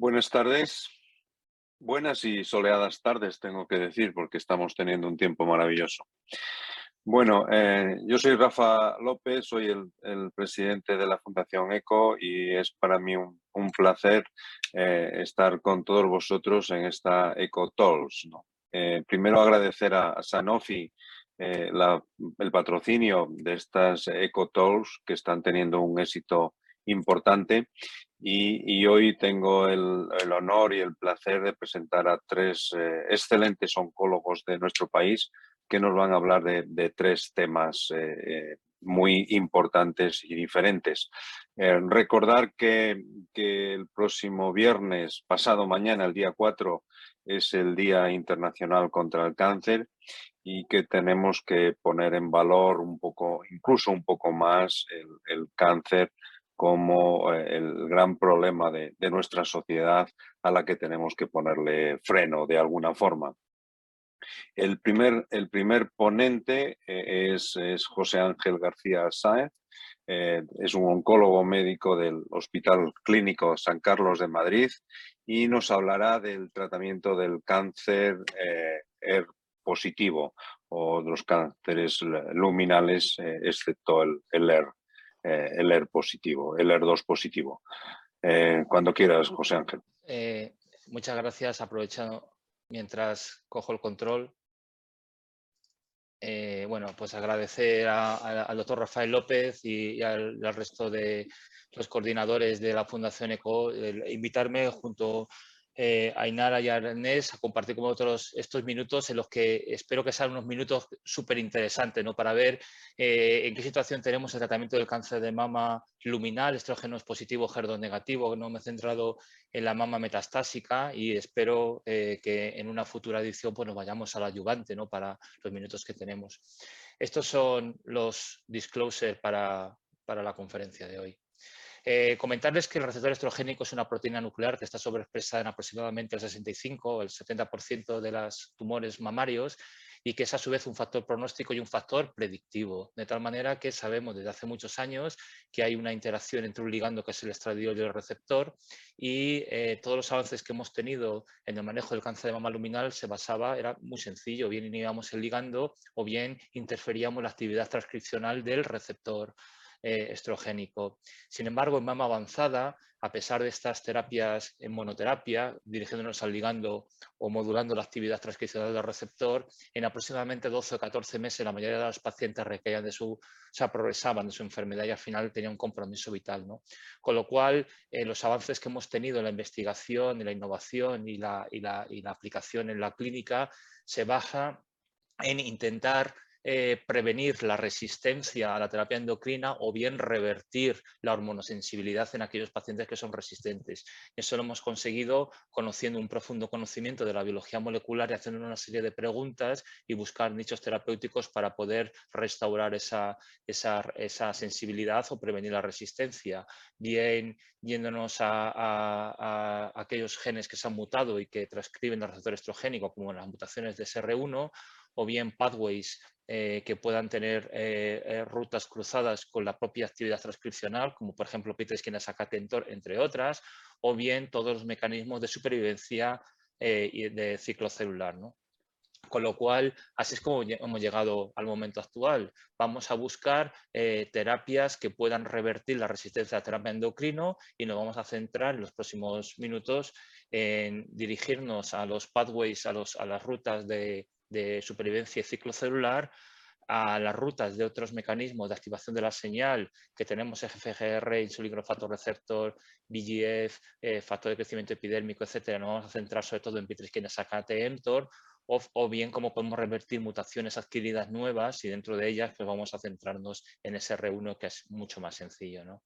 Buenas tardes. Buenas y soleadas tardes, tengo que decir, porque estamos teniendo un tiempo maravilloso. Bueno, eh, yo soy Rafa López, soy el, presidente de la Fundación ECO y es para mí un, placer eh, estar con todos vosotros en esta ECO Talks. Eh, primero agradecer a, Sanofi el patrocinio de estas ECO Talks que están teniendo un éxito importante y, hoy tengo el, honor y el placer de presentar a tres eh, excelentes oncólogos de nuestro país que nos van a hablar de, tres temas eh, eh, muy importantes y diferentes. recordar que, el próximo viernes, pasado mañana, el día 4, es el Día Internacional contra el Cáncer y que tenemos que poner en valor un poco, incluso un poco más, el cáncer como eh, el gran problema de, nuestra sociedad a la que tenemos que ponerle freno de alguna forma. El primer, el primer ponente eh, es, José Ángel García Sáez, eh, es un oncólogo médico del Hospital Clínico San Carlos de Madrid y nos hablará del tratamiento del cáncer ER positivo o de los cánceres luminales, excepto el, el ER eh, el ER positivo, el ER2 positivo. Eh, cuando quieras, José Ángel. Eh, muchas gracias. Aprovechando mientras cojo el control. bueno, pues agradecer al doctor Rafael López y, al, resto de los coordinadores de la Fundación ECO, invitarme junto eh, Ainara y Ernest a compartir con vosotros estos minutos en los que espero que sean unos minutos súper interesantes ¿no? para ver eh, en qué situación tenemos el tratamiento del cáncer de mama luminal, estrógenos positivos, HER2 negativo, no me he centrado en la mama metastásica y espero eh, que en una futura edición pues, nos vayamos al ayudante ¿no? para los minutos que tenemos. Estos son los disclosures para, para la conferencia de hoy. Eh, comentarles que el receptor estrogénico es una proteína nuclear que está sobreexpresada en aproximadamente el 65 o el 70% de los tumores mamarios y que es a su vez un factor pronóstico y un factor predictivo, de tal manera que sabemos desde hace muchos años que hay una interacción entre un ligando que es el estradiol y el receptor y eh, todos los avances que hemos tenido en el manejo del cáncer de mama luminal se basaba, era muy sencillo, bien inhibíamos el ligando o bien interferíamos la actividad transcripcional del receptor eh, estrogénico. Sin embargo, en mama avanzada, a pesar de estas terapias en monoterapia, dirigiéndonos al ligando o modulando la actividad transcripcional del receptor, en aproximadamente 12 o 14 meses la mayoría de los pacientes recaían de su, o sea, de su enfermedad y al final tenían un compromiso vital. ¿no? Con lo cual, eh, los avances que hemos tenido en la investigación, en la innovación y la, y la, y la aplicación en la clínica se baja en intentar eh, prevenir la resistencia a la terapia endocrina o bien revertir la hormonosensibilidad en aquellos pacientes que son resistentes. Eso lo hemos conseguido conociendo un profundo conocimiento de la biología molecular y haciendo una serie de preguntas y buscar nichos terapéuticos para poder restaurar esa, esa, sensibilidad o prevenir la resistencia. Bien yéndonos a, aquellos genes que se han mutado y que transcriben el receptor estrogénico, como las mutaciones de SR1, o bien pathways eh, que puedan tener eh, eh, rutas cruzadas con la propia actividad transcripcional, como por ejemplo P3 entre otras, o bien todos los mecanismos de supervivencia y de ciclo celular. Con lo cual, así es como hemos llegado al momento actual. Vamos a buscar terapias que puedan revertir la resistencia a terapia endocrino y nos vamos a centrar en los próximos minutos en dirigirnos a los pathways, a, los, a las rutas de, de supervivencia y ciclo celular a las rutas de otros mecanismos de activación de la señal que tenemos FGR, insulino receptor, BGF, eh, factor de crecimiento epidérmico, etcétera. Nos vamos a centrar sobre todo en P3 KT, mTOR o, o, bien cómo podemos revertir mutaciones adquiridas nuevas y dentro de ellas pues vamos a centrarnos en SR1 que es mucho más sencillo. ¿no?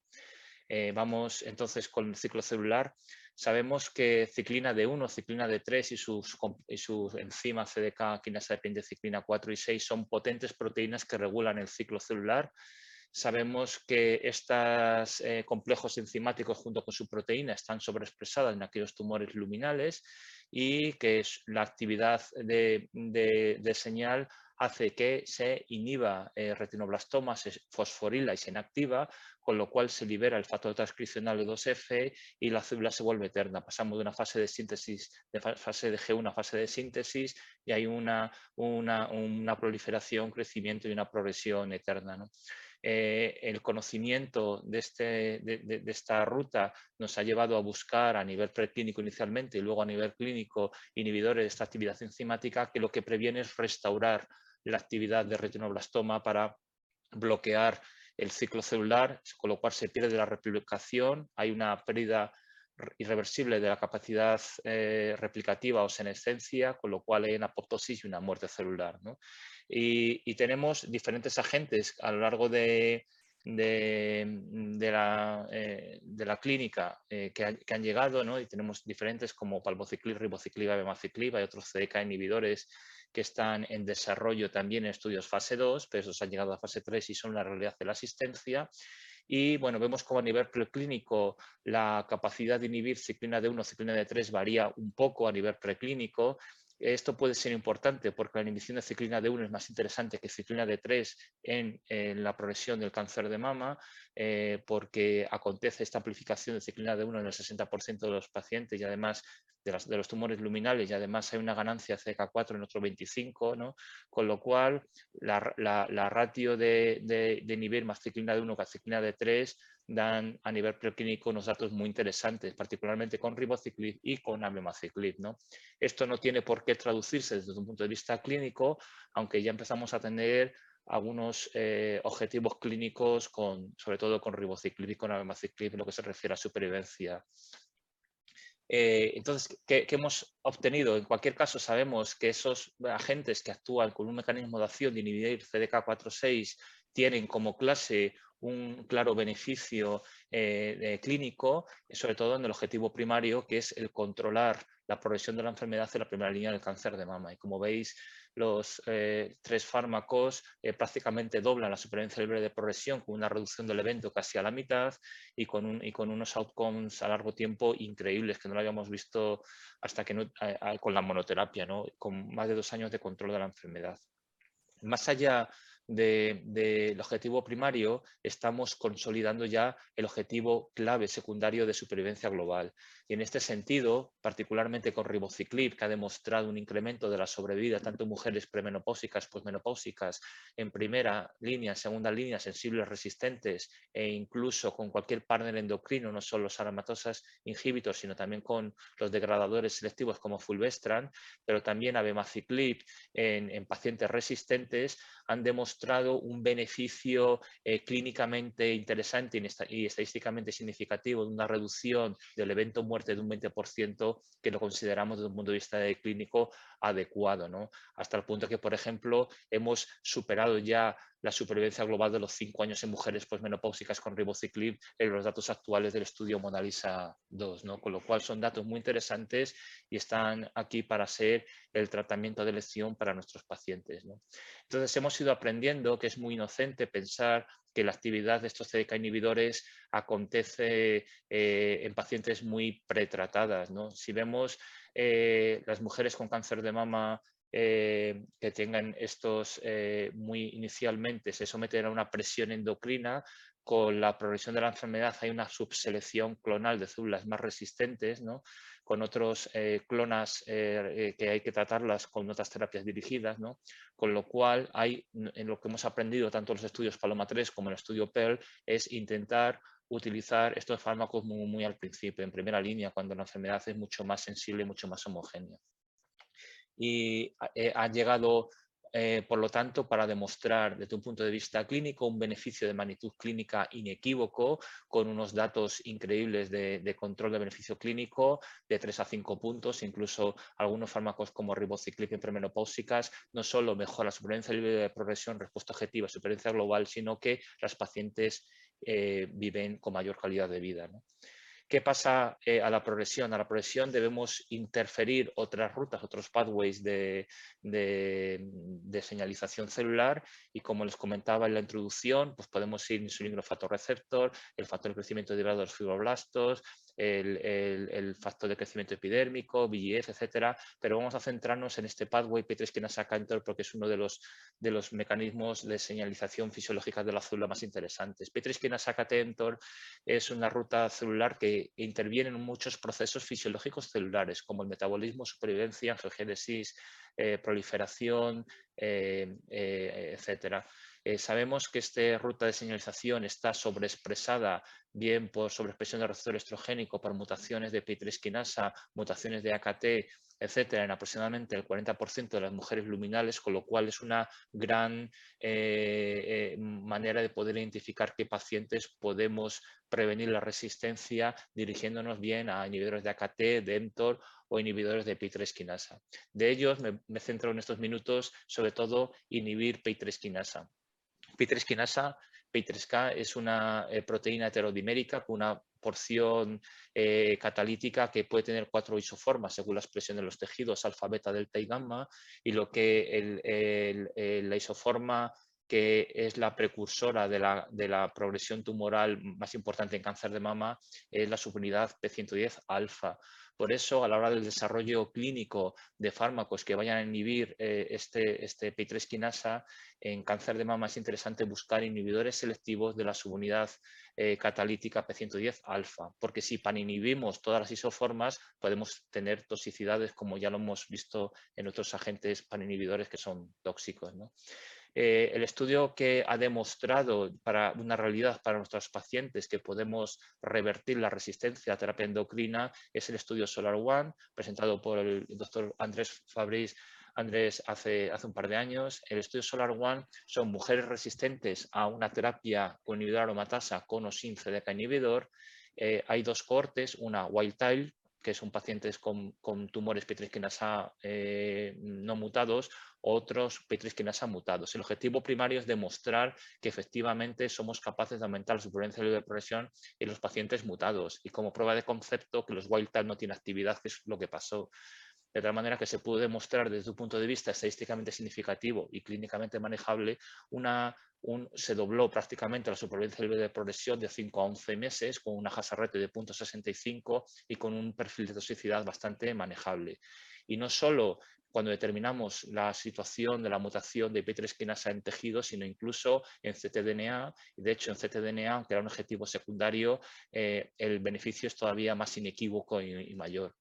Eh, vamos entonces con el ciclo celular. Sabemos que ciclina D1, ciclina D3 y sus, y sus enzimas CDK, quinasa de ciclina 4 y 6 son potentes proteínas que regulan el ciclo celular. Sabemos que estos eh, complejos enzimáticos junto con su proteína están sobreexpresadas en aquellos tumores luminales y que la actividad de señal hace que se inhiba eh, retinoblastoma, se fosforila y se inactiva, con lo cual se libera el factor transcripcional de 2F y la célula se vuelve eterna. Pasamos de una fase de síntesis, de fase de G1 a fase de síntesis y hay una, una, una proliferación, crecimiento y una progresión eterna. ¿no? Eh, el conocimiento de, este, de, esta ruta nos ha llevado a buscar a nivel preclínico inicialmente y luego a nivel clínico inhibidores de esta actividad enzimática que lo que previene es restaurar la actividad de retinoblastoma para bloquear el ciclo celular, con lo cual se pierde la replicación, hay una pérdida irreversible de la capacidad eh, replicativa o senescencia, con lo cual hay una apoptosis y una muerte celular. Y, tenemos diferentes agentes a lo largo de, de, la, eh, de la, clínica eh, que, han llegado, y tenemos diferentes como palbociclib, ribociclib, abemaciclib, hay otros CDK inhibidores que están en desarrollo también en estudios fase 2, pero esos han llegado a fase 3 y son la realidad de la asistencia. Y bueno, vemos como a nivel preclínico la capacidad de inhibir ciclina de 1, ciclina de 3 varía un poco a nivel preclínico esto puede ser importante porque la inhibición de ciclina D1 es más interesante que ciclina D3 en, la progresión del cáncer de mama, eh, porque acontece esta amplificación de ciclina D1 en el 60% de los pacientes y además de, los tumores luminales y además hay una ganancia CK4 en otro 25, ¿no? con lo cual la, la, ratio de, de, inhibir más ciclina D1 que ciclina D3 dan a nivel preclínico unos datos muy interesantes, particularmente con ribociclib y con abemaciclib. ¿no? Esto no tiene por qué traducirse desde un punto de vista clínico, aunque ya empezamos a tener algunos eh, objetivos clínicos, con, sobre todo con ribociclib y con abemaciclib, en lo que se refiere a supervivencia. Eh, entonces, ¿qué, hemos obtenido? En cualquier caso, sabemos que esos agentes que actúan con un mecanismo de acción de inhibir CDK4-6 tienen como clase un claro beneficio eh, clínico, sobre todo en el objetivo primario, que es el controlar la progresión de la enfermedad en la primera línea del cáncer de mama. Y como veis, los eh, tres fármacos eh, prácticamente doblan la supervivencia libre de progresión con una reducción del evento casi a la mitad y con, un, y con unos outcomes a largo tiempo increíbles que no lo habíamos visto hasta que con la monoterapia, ¿no? con más de dos años de control de la enfermedad. Más allá del objetivo primario, estamos consolidando ya el objetivo clave secundario de supervivencia global. Y en este sentido, particularmente con ribociclib, que ha demostrado un incremento de la sobrevida tanto en mujeres premenopáusicas, posmenopáusicas, en primera línea, segunda línea, sensibles, resistentes, e incluso con cualquier partner endocrino, no solo los aromatosas inhibitors, sino también con los degradadores selectivos como fulvestrant, pero también abemaciclib en, en pacientes resistentes, han demostrado un beneficio eh, clínicamente interesante y estadísticamente significativo de una reducción del evento muerte de un 20% que lo consideramos desde un punto de vista clínico adecuado, ¿no? hasta el punto que, por ejemplo, hemos superado ya la supervivencia global de los cinco años en mujeres posmenopáusicas con ribociclib en los datos actuales del estudio Monalisa 2, ¿no? con lo cual son datos muy interesantes y están aquí para ser el tratamiento de elección para nuestros pacientes. Entonces hemos ido aprendiendo que es muy inocente pensar que la actividad de estos CDK inhibidores acontece eh, en pacientes muy pretratadas. ¿no? Si vemos eh, las mujeres con cáncer de mama eh, que tengan estos muy inicialmente, se someten a una presión endocrina, con la progresión de la enfermedad hay una subselección clonal de células más resistentes, ¿no? con otros eh, clonas eh, eh, que hay que tratarlas con otras terapias dirigidas, ¿no? con lo cual hay, en lo que hemos aprendido tanto en los estudios Paloma 3 como en el estudio PERL, es intentar utilizar estos fármacos muy, al principio, en primera línea, cuando la enfermedad es mucho más sensible mucho más homogénea. Y ha llegado eh, por lo tanto, para demostrar desde un punto de vista clínico un beneficio de magnitud clínica inequívoco, con unos datos increíbles de, control de beneficio clínico de 3 a 5 puntos, incluso algunos fármacos como ribociclib en premenopáusicas, no solo mejora la supervivencia libre de progresión, respuesta objetiva, supervivencia global, sino que las pacientes eh, viven con mayor calidad de vida. ¿Qué pasa eh, a la progresión? A la progresión debemos interferir otras rutas, otros pathways de, señalización celular y como les comentaba en la introducción, pues podemos ir receptor, el factor de crecimiento derivado de los fibroblastos, el, factor de crecimiento epidérmico, VGF, etcétera, pero vamos a centrarnos en este pathway P3 kinasa cantor porque es uno de los, mecanismos de señalización fisiológica de la célula más interesantes. P3 kinasa cantor es una ruta celular que interviene en muchos procesos fisiológicos celulares, como el metabolismo, supervivencia, angiogénesis, eh, proliferación, eh, eh, etcétera. sabemos que esta ruta de señalización está sobreexpresada bien por sobreexpresión de receptor estrogénico, por mutaciones de P3 kinasa, mutaciones de AKT, etcétera, en aproximadamente el 40% de las mujeres luminales, con lo cual es una gran eh, eh, manera de poder identificar qué pacientes podemos prevenir la resistencia dirigiéndonos bien a inhibidores de AKT, de mTOR o inhibidores de P3 kinasa. De ellos me, me centro en estos minutos sobre todo inhibir P3 kinasa. P3 kinasa P3K es una eh, proteína heterodimérica con una porción eh, catalítica que puede tener cuatro isoformas según la expresión de los tejidos alfa, beta, delta y gamma y lo que la isoforma que es la precursora de la, de la, progresión tumoral más importante en cáncer de mama, es la subunidad P110 alfa. Por eso, a la hora del desarrollo clínico de fármacos que vayan a inhibir eh, este, este P3 kinasa, en cáncer de mama es interesante buscar inhibidores selectivos de la subunidad eh, catalítica P110 alfa, porque si paninhibimos todas las isoformas, podemos tener toxicidades como ya lo hemos visto en otros agentes paninhibidores que son tóxicos. Eh, el estudio que ha demostrado para una realidad para nuestros pacientes que podemos revertir la resistencia a terapia endocrina es el estudio Solar One, presentado por el doctor Andrés Fabriz Andrés hace, hace un par de años. El estudio Solar One son mujeres resistentes a una terapia con inhibidor aromatasa con o sin CDK inhibidor. Eh, hay dos cortes, una wild type que son pacientes con, con tumores P3 eh, no mutados, otros P3 mutados. El objetivo primario es demostrar que efectivamente somos capaces de aumentar la supervivencia de progresión en los pacientes mutados y como prueba de concepto que los wild type no tienen actividad, que es lo que pasó. De tal manera que se pudo demostrar desde un punto de vista estadísticamente significativo y clínicamente manejable una se dobló prácticamente la supervivencia libre de progresión de 5 a 11 meses con una rate de 0.65 y con un perfil de toxicidad bastante manejable. Y no solo cuando determinamos la situación de la mutación de P3 kinasa en tejidos, sino incluso en ctDNA. De hecho, en ctDNA, aunque era un objetivo secundario, eh, el beneficio es todavía más inequívoco y, mayor.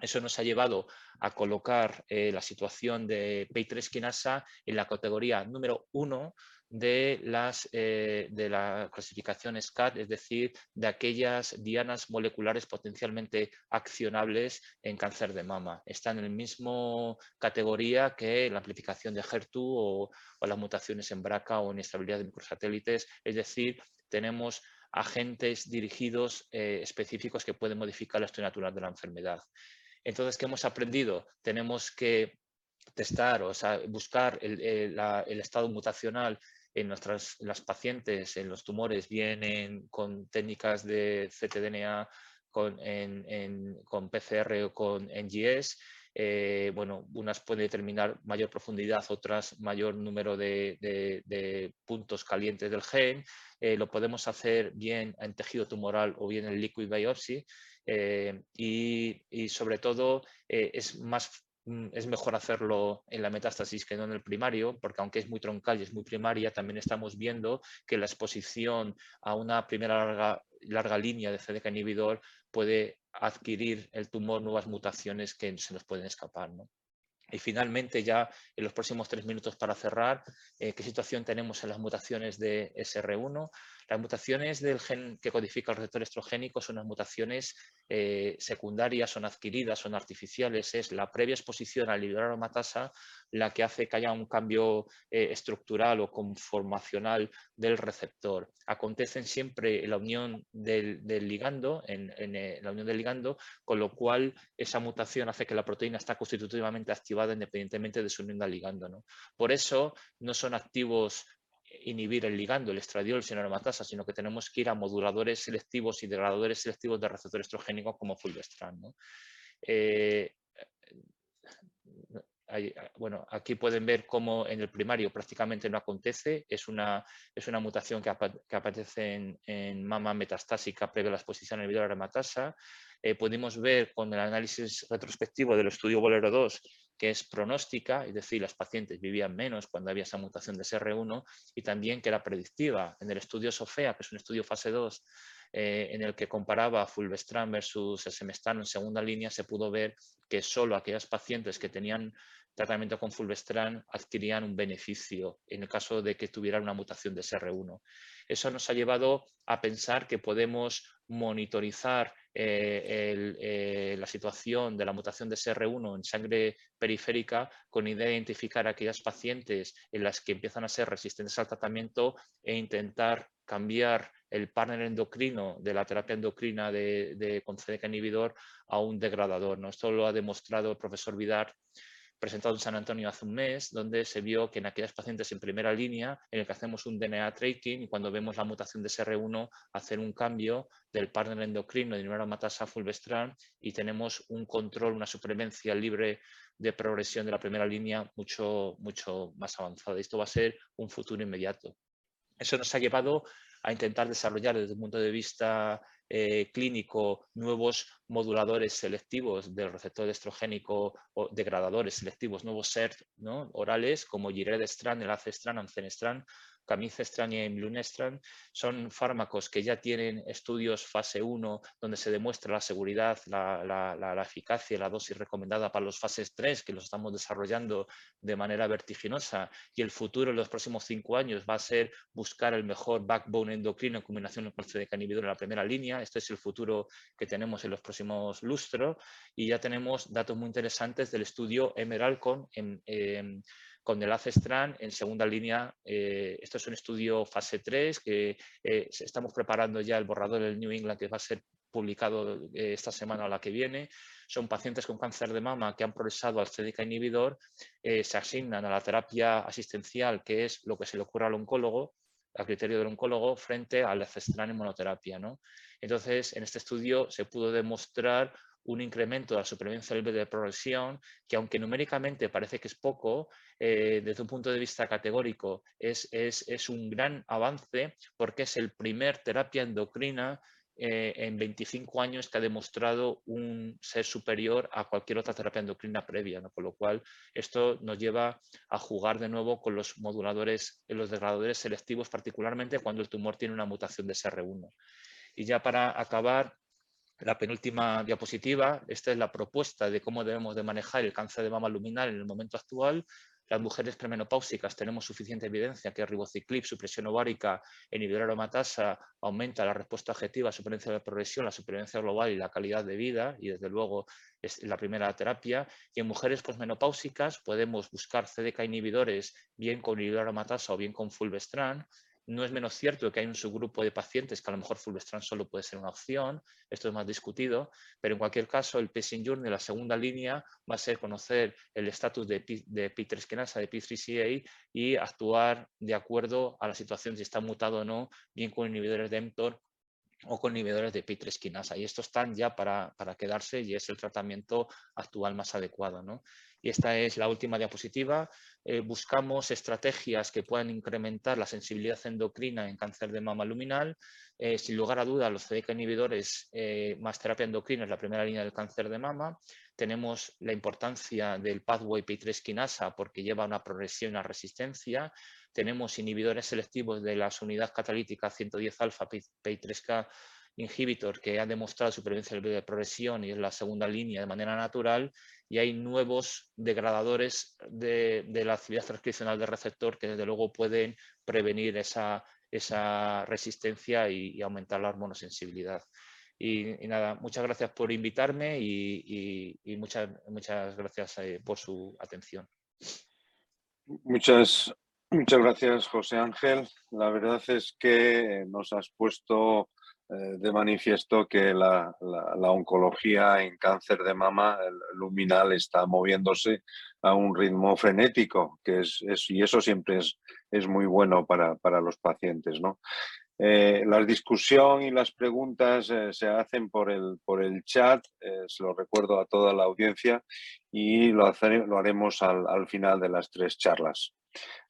Eso nos ha llevado a colocar eh, la situación de P3 kinasa en la categoría número 1 de, las, eh, de la clasificación SCAT, es decir, de aquellas dianas moleculares potencialmente accionables en cáncer de mama. Están en la misma categoría que la amplificación de HER2 o, las mutaciones en BRCA o inestabilidad de microsatélites, es decir, tenemos agentes dirigidos eh, específicos que pueden modificar la historia natural de la enfermedad. Entonces, ¿qué hemos aprendido? Tenemos que testar, o sea, buscar el, estado mutacional en nuestras las pacientes, en los tumores, vienen con técnicas de ctDNA con, con PCR o con NGS. Eh, bueno, unas pueden determinar mayor profundidad, otras mayor número de, puntos calientes del gen. Eh, lo podemos hacer bien en tejido tumoral o bien en liquid biopsy. Eh, y, sobre todo es más Mm, es mejor hacerlo en la metástasis que no en el primario, porque aunque es muy troncal y es muy primaria, también estamos viendo que la exposición a una primera larga, línea de CDK inhibidor puede adquirir el tumor nuevas mutaciones que se nos pueden escapar. Y finalmente, ya en los próximos tres minutos para cerrar, eh, ¿qué situación tenemos en las mutaciones de SR1? Las mutaciones del gen que codifica el receptor estrogénico son las mutaciones eh, secundarias, son adquiridas, son artificiales. Es la previa exposición al inhibidor aromatasa la que hace que haya un cambio eh, estructural o conformacional del receptor. Acontecen siempre en la unión del, ligando, eh, la unión del ligando, con lo cual esa mutación hace que la proteína está constitutivamente activada independientemente de su unión al ligando. Por eso no son activos inhibir el ligando, el estradiol, sin aromatasa, sino que tenemos que ir a moduladores selectivos y degradadores selectivos de receptor estrogénico como fulvestrant. Eh, bueno, aquí pueden ver cómo en el primario prácticamente no acontece, es una, es una mutación que, aparece en, mama metastásica previa a la exposición al inhibidor aromatasa. Eh, pudimos ver con el análisis retrospectivo del estudio Bolero 2 que es pronóstica, es decir, las pacientes vivían menos cuando había esa mutación de SR1 y también que era predictiva. En el estudio SOFEA, que es un estudio fase 2, eh, en el que comparaba fulvestrant versus semestano en segunda línea, se pudo ver que solo aquellas pacientes que tenían tratamiento con fulvestrant adquirían un beneficio en el caso de que tuvieran una mutación de SR1. Eso nos ha llevado a pensar que podemos monitorizar eh, eh, la situación de la mutación de SR1 en sangre periférica con idea de identificar aquellas pacientes en las que empiezan a ser resistentes al tratamiento e intentar cambiar el partner endocrino de la terapia endocrina de, de con CDK inhibidor a un degradador. Esto lo ha demostrado el profesor Vidar presentado en San Antonio hace un mes, donde se vio que en aquellas pacientes en primera línea, en el que hacemos un DNA tracking y cuando vemos la mutación de SR1, hacer un cambio del partner endocrino de matasa fulvestrant y tenemos un control, una supremacia libre de progresión de la primera línea mucho, mucho más avanzada. Esto va a ser un futuro inmediato. Eso nos ha llevado a intentar desarrollar desde el punto de vista eh, clínico nuevos moduladores selectivos del receptor estrogénico o degradadores selectivos, nuevos SERT ¿no? orales como giredestran, el acestran, ancenestran, Camicestran y Imlunestran son fármacos que ya tienen estudios fase 1 donde se demuestra la seguridad, la, la, la, eficacia y la dosis recomendada para los fases 3 que los estamos desarrollando de manera vertiginosa y el futuro en los próximos cinco años va a ser buscar el mejor backbone endocrino en combinación con el CDK inhibidor en la primera línea. Este es el futuro que tenemos en los próximos lustros y ya tenemos datos muy interesantes del estudio Emerald con en, con el ACESTRAN en segunda línea. Eh, esto es un estudio fase 3 que eh, estamos preparando ya el borrador del New England que va a ser publicado eh, esta semana o la que viene. Son pacientes con cáncer de mama que han progresado al CDK inhibidor, se asignan a la terapia asistencial, que es lo que se le ocurre al oncólogo, a criterio del oncólogo, frente al ACESTRAN en monoterapia. ¿no? Entonces, en este estudio se pudo demostrar un incremento de la supervivencia libre de progresión, que aunque numéricamente parece que es poco, eh, desde un punto de vista categórico es, es, un gran avance porque es el primer terapia endocrina eh, en 25 años que ha demostrado un ser superior a cualquier otra terapia endocrina previa, con lo cual esto nos lleva a jugar de nuevo con los moduladores, los degradadores selectivos, particularmente cuando el tumor tiene una mutación de SR1. Y ya para acabar, la penúltima diapositiva, esta es la propuesta de cómo debemos de manejar el cáncer de mama luminal en el momento actual. Las mujeres premenopáusicas tenemos suficiente evidencia que ribociclip, supresión ovárica, inhibidor aromatasa aumenta la respuesta objetiva, supervivencia de progresión, la supervivencia global y la calidad de vida, y desde luego es la primera terapia. Y en mujeres posmenopáusicas podemos buscar CDK inhibidores bien con inhibidor aromatasa o bien con fulvestrant, no es menos cierto que hay un subgrupo de pacientes que a lo mejor fulvestrant solo puede ser una opción, esto es más discutido, pero en cualquier caso el patient journey, la segunda línea, va a ser conocer el estatus de, de P3 de P3CA y actuar de acuerdo a la situación si está mutado o no, bien con inhibidores de mTOR o con inhibidores de P3 quinasa. Y estos están ya para, para, quedarse y es el tratamiento actual más adecuado. ¿no? Y esta es la última diapositiva. Eh, buscamos estrategias que puedan incrementar la sensibilidad endocrina en cáncer de mama luminal. Eh, sin lugar a dudas, los CDK inhibidores eh, más terapia endocrina es la primera línea del cáncer de mama. Tenemos la importancia del pathway P3 quinasa porque lleva una progresión a resistencia. Tenemos inhibidores selectivos de las unidades catalíticas 110 alfa P3K inhibitor que ha demostrado supervivencia de progresión y es la segunda línea de manera natural y hay nuevos degradadores de, la actividad transcripcional del receptor que desde luego pueden prevenir esa, esa resistencia y, aumentar la hormonosensibilidad. Y, nada, muchas gracias por invitarme y, y muchas, muchas gracias eh, por su atención. Muchas, muchas gracias, José Ángel. La verdad es que nos has puesto de manifiesto que la, oncología en cáncer de mama luminal está moviéndose a un ritmo frenético, que es, y eso siempre es, es muy bueno para, para los pacientes. ¿no? Eh, la discusión y las preguntas eh, se hacen por el, por el chat, eh, se lo recuerdo a toda la audiencia y lo, lo haremos al, final de las tres charlas.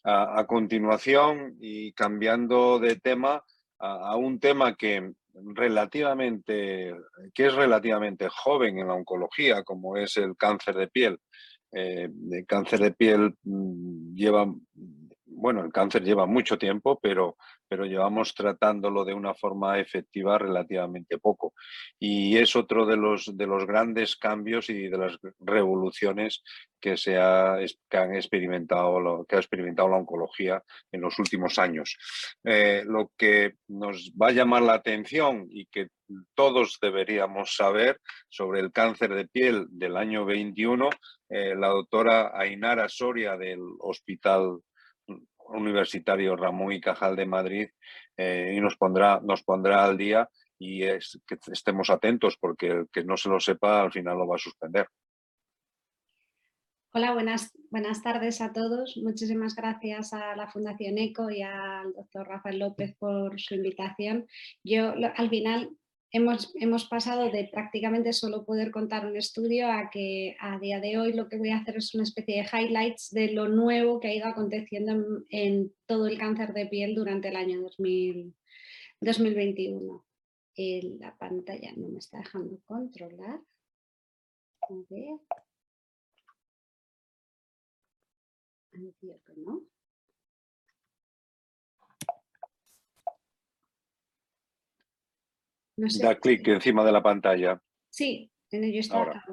A, continuación, y cambiando de tema, a, un tema que, relativamente, que es relativamente joven en la oncología, como es el cáncer de piel. el cáncer de piel mm, lleva bueno, el cáncer lleva mucho tiempo, pero, pero llevamos tratándolo de una forma efectiva relativamente poco. Y es otro de los, de los grandes cambios y de las revoluciones que, se ha, han experimentado, que ha experimentado la oncología en los últimos años. Eh, lo que nos va a llamar la atención y que todos deberíamos saber sobre el cáncer de piel del año 21, eh, la doctora Ainara Soria del Hospital Universitario Ramón y Cajal de Madrid eh, y nos pondrá, nos pondrá al día y es, que estemos atentos porque el que no se lo sepa al final lo va a suspender. Hola, buenas, buenas tardes a todos. Muchísimas gracias a la Fundación ECO y al doctor Rafael López por su invitación. Yo al final hemos, pasado de prácticamente solo poder contar un estudio a que a día de hoy lo que voy a hacer es una especie de highlights de lo nuevo que ha ido aconteciendo en, todo el cáncer de piel durante el año 2021. la pantalla no me está dejando controlar. A ver. ¿no? Da clic encima de la pantalla. Sí, en ello está ahora.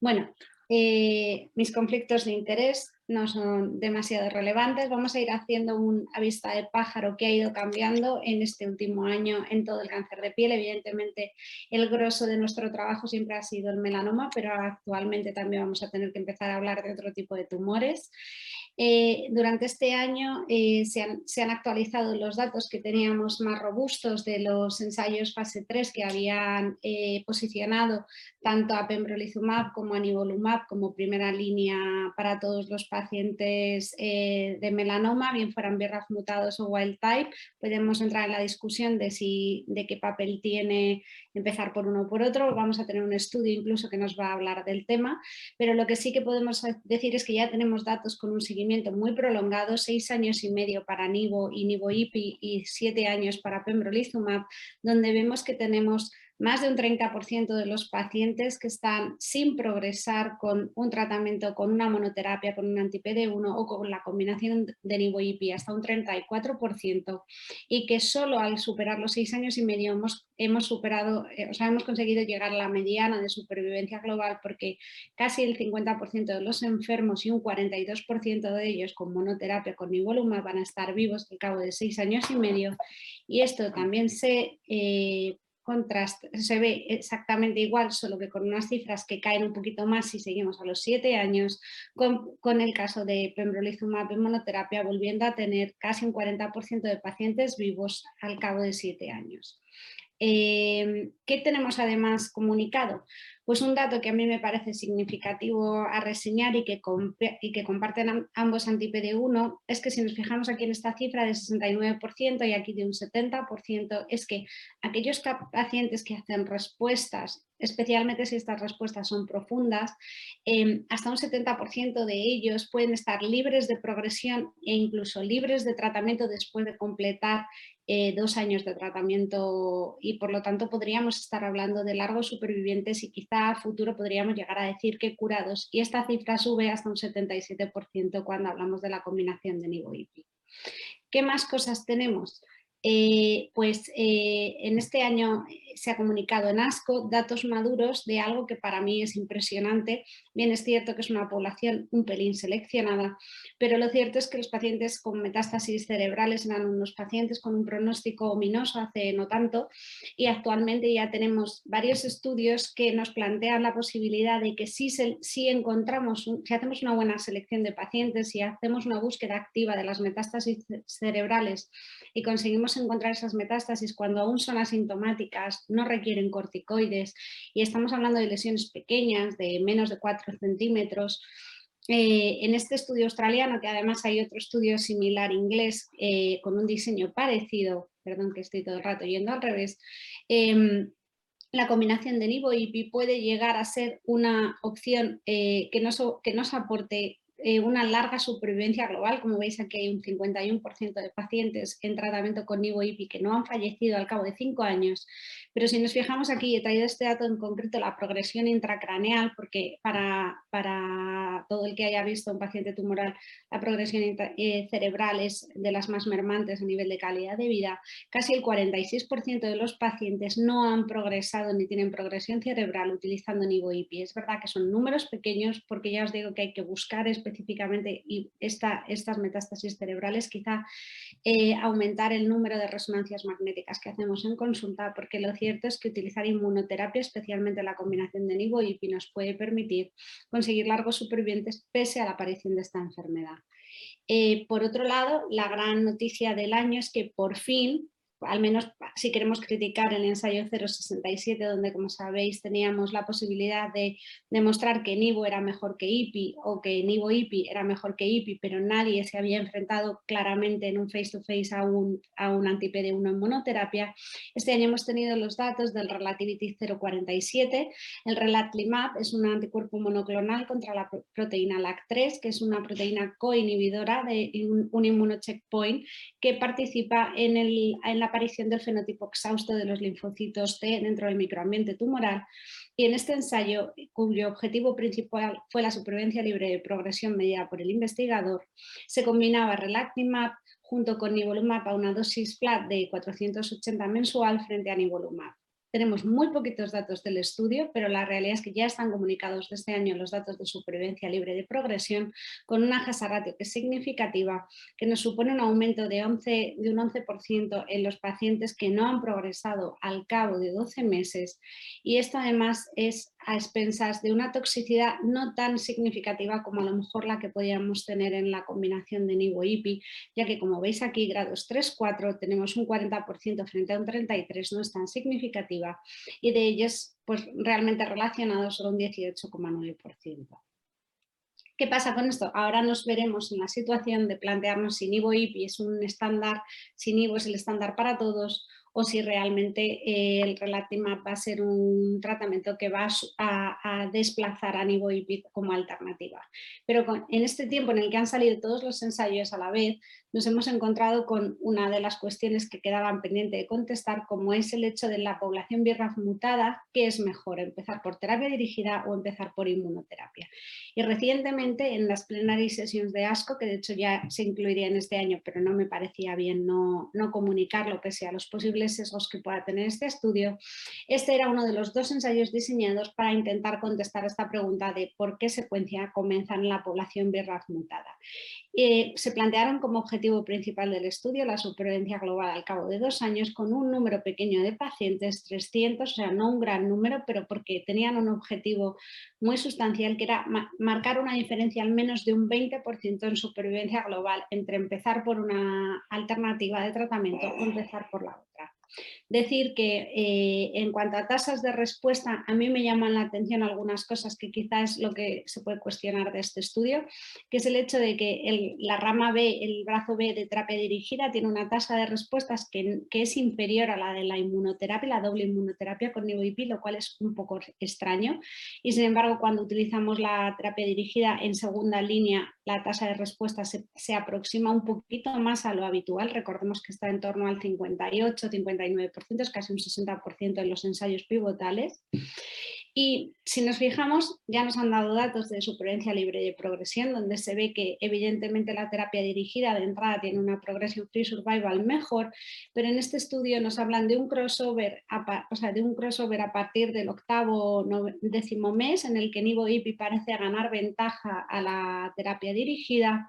Bueno, eh, mis conflictos de interés no son demasiado relevantes. Vamos a ir haciendo un vista de pájaro que ha ido cambiando en este último año en todo el cáncer de piel. Evidentemente, el grosso de nuestro trabajo siempre ha sido el melanoma, pero actualmente también vamos a tener que empezar a hablar de otro tipo de tumores. Eh, durante este año eh, se, han, actualizado los datos que teníamos más robustos de los ensayos fase 3 que habían eh, posicionado tanto a pembrolizumab como a nivolumab como primera línea para todos los pacientes de melanoma, bien fueran BRAF mutados o wild type. Podemos entrar en la discusión de, si, de qué papel tiene empezar por uno o por otro. Vamos a tener un estudio incluso que nos va a hablar del tema, pero lo que sí que podemos decir es que ya tenemos datos con un muy prolongado, seis años y medio para Nivo y Nivo-IPI y siete años para Pembrolizumab, donde vemos que tenemos más de un 30% de los pacientes que están sin progresar con un tratamiento, con una monoterapia, con un anti-PD1 o con la combinación de nivo-IP, hasta un 34%, y que solo al superar los seis años y medio hemos, hemos superado, eh, o sea, hemos conseguido llegar a la mediana de supervivencia global porque casi el 50% de los enfermos y un 42% de ellos con monoterapia con nivolumab van a estar vivos al cabo de seis años y medio. Y esto también se eh, contraste, se ve exactamente igual, solo que con unas cifras que caen un poquito más si seguimos a los 7 años, con, el caso de pembrolizumab en monoterapia, volviendo a tener casi un 40% de pacientes vivos al cabo de 7 años. Eh, ¿Qué tenemos además comunicado? Pues un dato que a mí me parece significativo a reseñar y que, y que comparten ambos anti-PD1 es que si nos fijamos aquí en esta cifra de 69% y aquí de un 70%, es que aquellos pacientes que hacen respuestas, especialmente si estas respuestas son profundas, em, hasta un 70% de ellos pueden estar libres de progresión e incluso libres de tratamiento después de completar eh, dos años de tratamiento y por lo tanto podríamos estar hablando de largos supervivientes y quizá a futuro podríamos llegar a decir que curados y esta cifra sube hasta un 77% cuando hablamos de la combinación de nivo. ¿Qué más cosas tenemos? Eh, pues eh, en este año se ha comunicado en ASCO datos maduros de algo que para mí es impresionante. Bien, es cierto que es una población un pelín seleccionada, pero lo cierto es que los pacientes con metástasis cerebrales eran unos pacientes con un pronóstico ominoso hace no tanto y actualmente ya tenemos varios estudios que nos plantean la posibilidad de que si, si encontramos, si hacemos una buena selección de pacientes, si hacemos una búsqueda activa de las metástasis cerebrales y conseguimos podemos encontrar esas metástasis cuando aún son asintomáticas, no requieren corticoides y estamos hablando de lesiones pequeñas de menos de 4 centímetros, eh, en este estudio australiano, que además hay otro estudio similar inglés eh, con un diseño parecido, perdón que estoy todo el rato yendo al revés, em, la combinación de Nivo IPI puede llegar a ser una opción eh, que, nos, que nos aporte eh, una larga supervivencia global. Como veis aquí hay un 51% de pacientes en tratamiento con Nivo-IPI que no han fallecido al cabo de 5 años. Pero si nos fijamos aquí, he traído este dato en concreto, la progresión intracraneal, porque para, para todo el que haya visto un paciente tumoral, la progresión eh, cerebral es de las más mermantes a nivel de calidad de vida. Casi el 46% de los pacientes no han progresado ni tienen progresión cerebral utilizando Nivo-IPI. Es verdad que son números pequeños porque ya os digo que hay que buscar específicamente y esta, estas metástasis cerebrales, quizá eh, aumentar el número de resonancias magnéticas que hacemos en consulta, porque lo cierto es que utilizar inmunoterapia, especialmente la combinación de NIVO y nos puede permitir conseguir largos supervivientes pese a la aparición de esta enfermedad. Eh, por otro lado, la gran noticia del año es que por fin al menos si queremos criticar el ensayo 067, donde como sabéis teníamos la posibilidad de demostrar que Nivo era mejor que IPI o que Nivo IPI era mejor que IPI, pero nadie se había enfrentado claramente en un face-to-face a un, a un anti-PD1 en monoterapia. Este año hemos tenido los datos del Relativity 047. El Relatlimab es un anticuerpo monoclonal contra la proteína LAC3, que es una proteína coinhibidora de un, un inmunocheckpoint que participa en, el, en la aparición del fenotipo exhausto de los linfocitos T dentro del microambiente tumoral y en este ensayo, cuyo objetivo principal fue la supervivencia libre de progresión mediada por el investigador, se combinaba Relatimab junto con Nivolumab a una dosis flat de 480 mensual frente a Nivolumab. Tenemos muy poquitos datos del estudio, pero la realidad es que ya están comunicados este año los datos de supervivencia libre de progresión con una jasa ratio que es significativa, que nos supone un aumento de, 11, de un 11% en los pacientes que no han progresado al cabo de 12 meses. Y esto además es a expensas de una toxicidad no tan significativa como a lo mejor la que podíamos tener en la combinación de Nivo-IPI, ya que como veis aquí grados 3-4 tenemos un 40% frente a un 33, no es tan y de ellos pues realmente relacionados solo un 18,9%. ¿Qué pasa con esto? Ahora nos veremos en la situación de plantearnos si Nivo-IPI es un estándar, si Nivo es el estándar para todos o si realmente eh, el Relatimab va a ser un tratamiento que va a, desplazar a Nivoipid como alternativa. Pero en este tiempo en el que han salido todos los ensayos a la vez, nos hemos encontrado con una de las cuestiones que quedaban pendientes de contestar, como es el hecho de la población BRAF mutada, ¿qué es mejor, empezar por terapia dirigida o empezar por inmunoterapia? Y recientemente en las plenary sessions de ASCO, que de hecho ya se incluiría en este año, pero no me parecía bien no, no comunicarlo pese a los posibles sesgos que pueda tener este estudio, este era uno de los dos ensayos diseñados para intentar contestar esta pregunta de por qué secuencia comienza en la población BRAF mutada. Eh, se plantearon como objetivo principal del estudio la supervivencia global al cabo de dos años con un número pequeño de pacientes, 300, o sea, no un gran número, pero porque tenían un objetivo muy sustancial que era marcar una diferencia al menos de un 20% en supervivencia global entre empezar por una alternativa de tratamiento o empezar por la otra. Decir que eh, en cuanto a tasas de respuesta, a mí me llaman la atención algunas cosas que quizás es lo que se puede cuestionar de este estudio, que es el hecho de que la rama B, el brazo B de terapia dirigida, tiene una tasa de respuestas que, es inferior a la de la inmunoterapia, la doble inmunoterapia con NIVOIP, lo cual es un poco extraño. Y sin embargo, cuando utilizamos la terapia dirigida en segunda línea, la tasa de respuesta se, aproxima un poquito más a lo habitual. Recordemos que está en torno al 58, 59% es casi un 60% en los ensayos pivotales. Y si nos fijamos, ya nos han dado datos de supervivencia libre de progresión, donde se ve que evidentemente la terapia dirigida de entrada tiene una progresión free survival mejor, pero en este estudio nos hablan de un crossover, a, o sea, de un crossover a partir del octavo décimo mes, en el que Nivo IPI parece ganar ventaja a la terapia dirigida.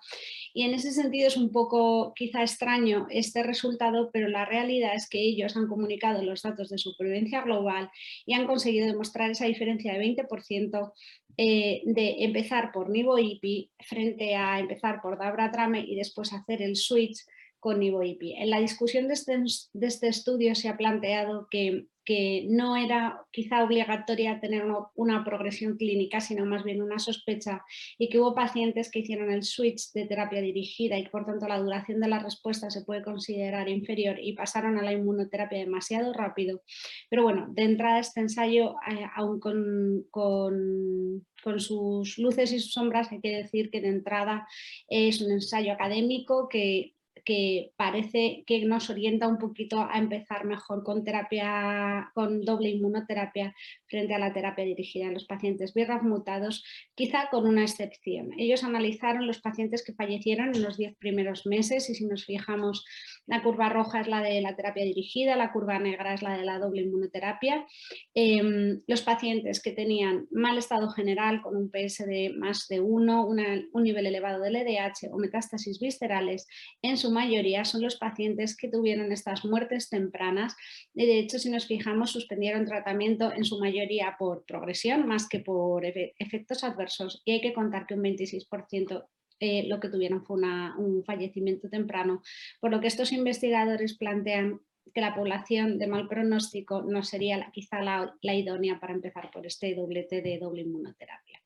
Y en ese sentido es un poco quizá extraño este resultado, pero la realidad es que ellos han comunicado los datos de supervivencia global y han conseguido demostrar esa diferencia de 20% eh, de empezar por Nivo IPI frente a empezar por Dabra Trame y después hacer el switch con NIVO-IPI. En la discusión de este, de este estudio se ha planteado que que no era quizá obligatoria tener una, progresión clínica, sino más bien una sospecha y que hubo pacientes que hicieron el switch de terapia dirigida y por tanto la duración de la respuesta se puede considerar inferior y pasaron a la inmunoterapia demasiado rápido. Pero bueno, de entrada este ensayo, eh, aún con, con, con sus luces y sus sombras, hay que decir que de entrada es un ensayo académico que que parece que nos orienta un poquito a empezar mejor con terapia, con doble inmunoterapia frente a la terapia dirigida en los pacientes BRAF mutados, quizá con una excepción. Ellos analizaron los pacientes que fallecieron en los 10 primeros meses y si nos fijamos, la curva roja es la de la terapia dirigida, la curva negra es la de la doble inmunoterapia. Em, los pacientes que tenían mal estado general con un PS de más de 1, un nivel elevado de LDH o metástasis viscerales, en su mayoría son los pacientes que tuvieron estas muertes tempranas y de hecho si nos fijamos suspendieron tratamiento en su mayoría por progresión más que por efectos adversos y hay que contar que un 26% eh, lo que tuvieron fue un fallecimiento temprano, por lo que estos investigadores plantean que la población de mal pronóstico no sería quizá la, la idónea para empezar por este doblete de doble inmunoterapia.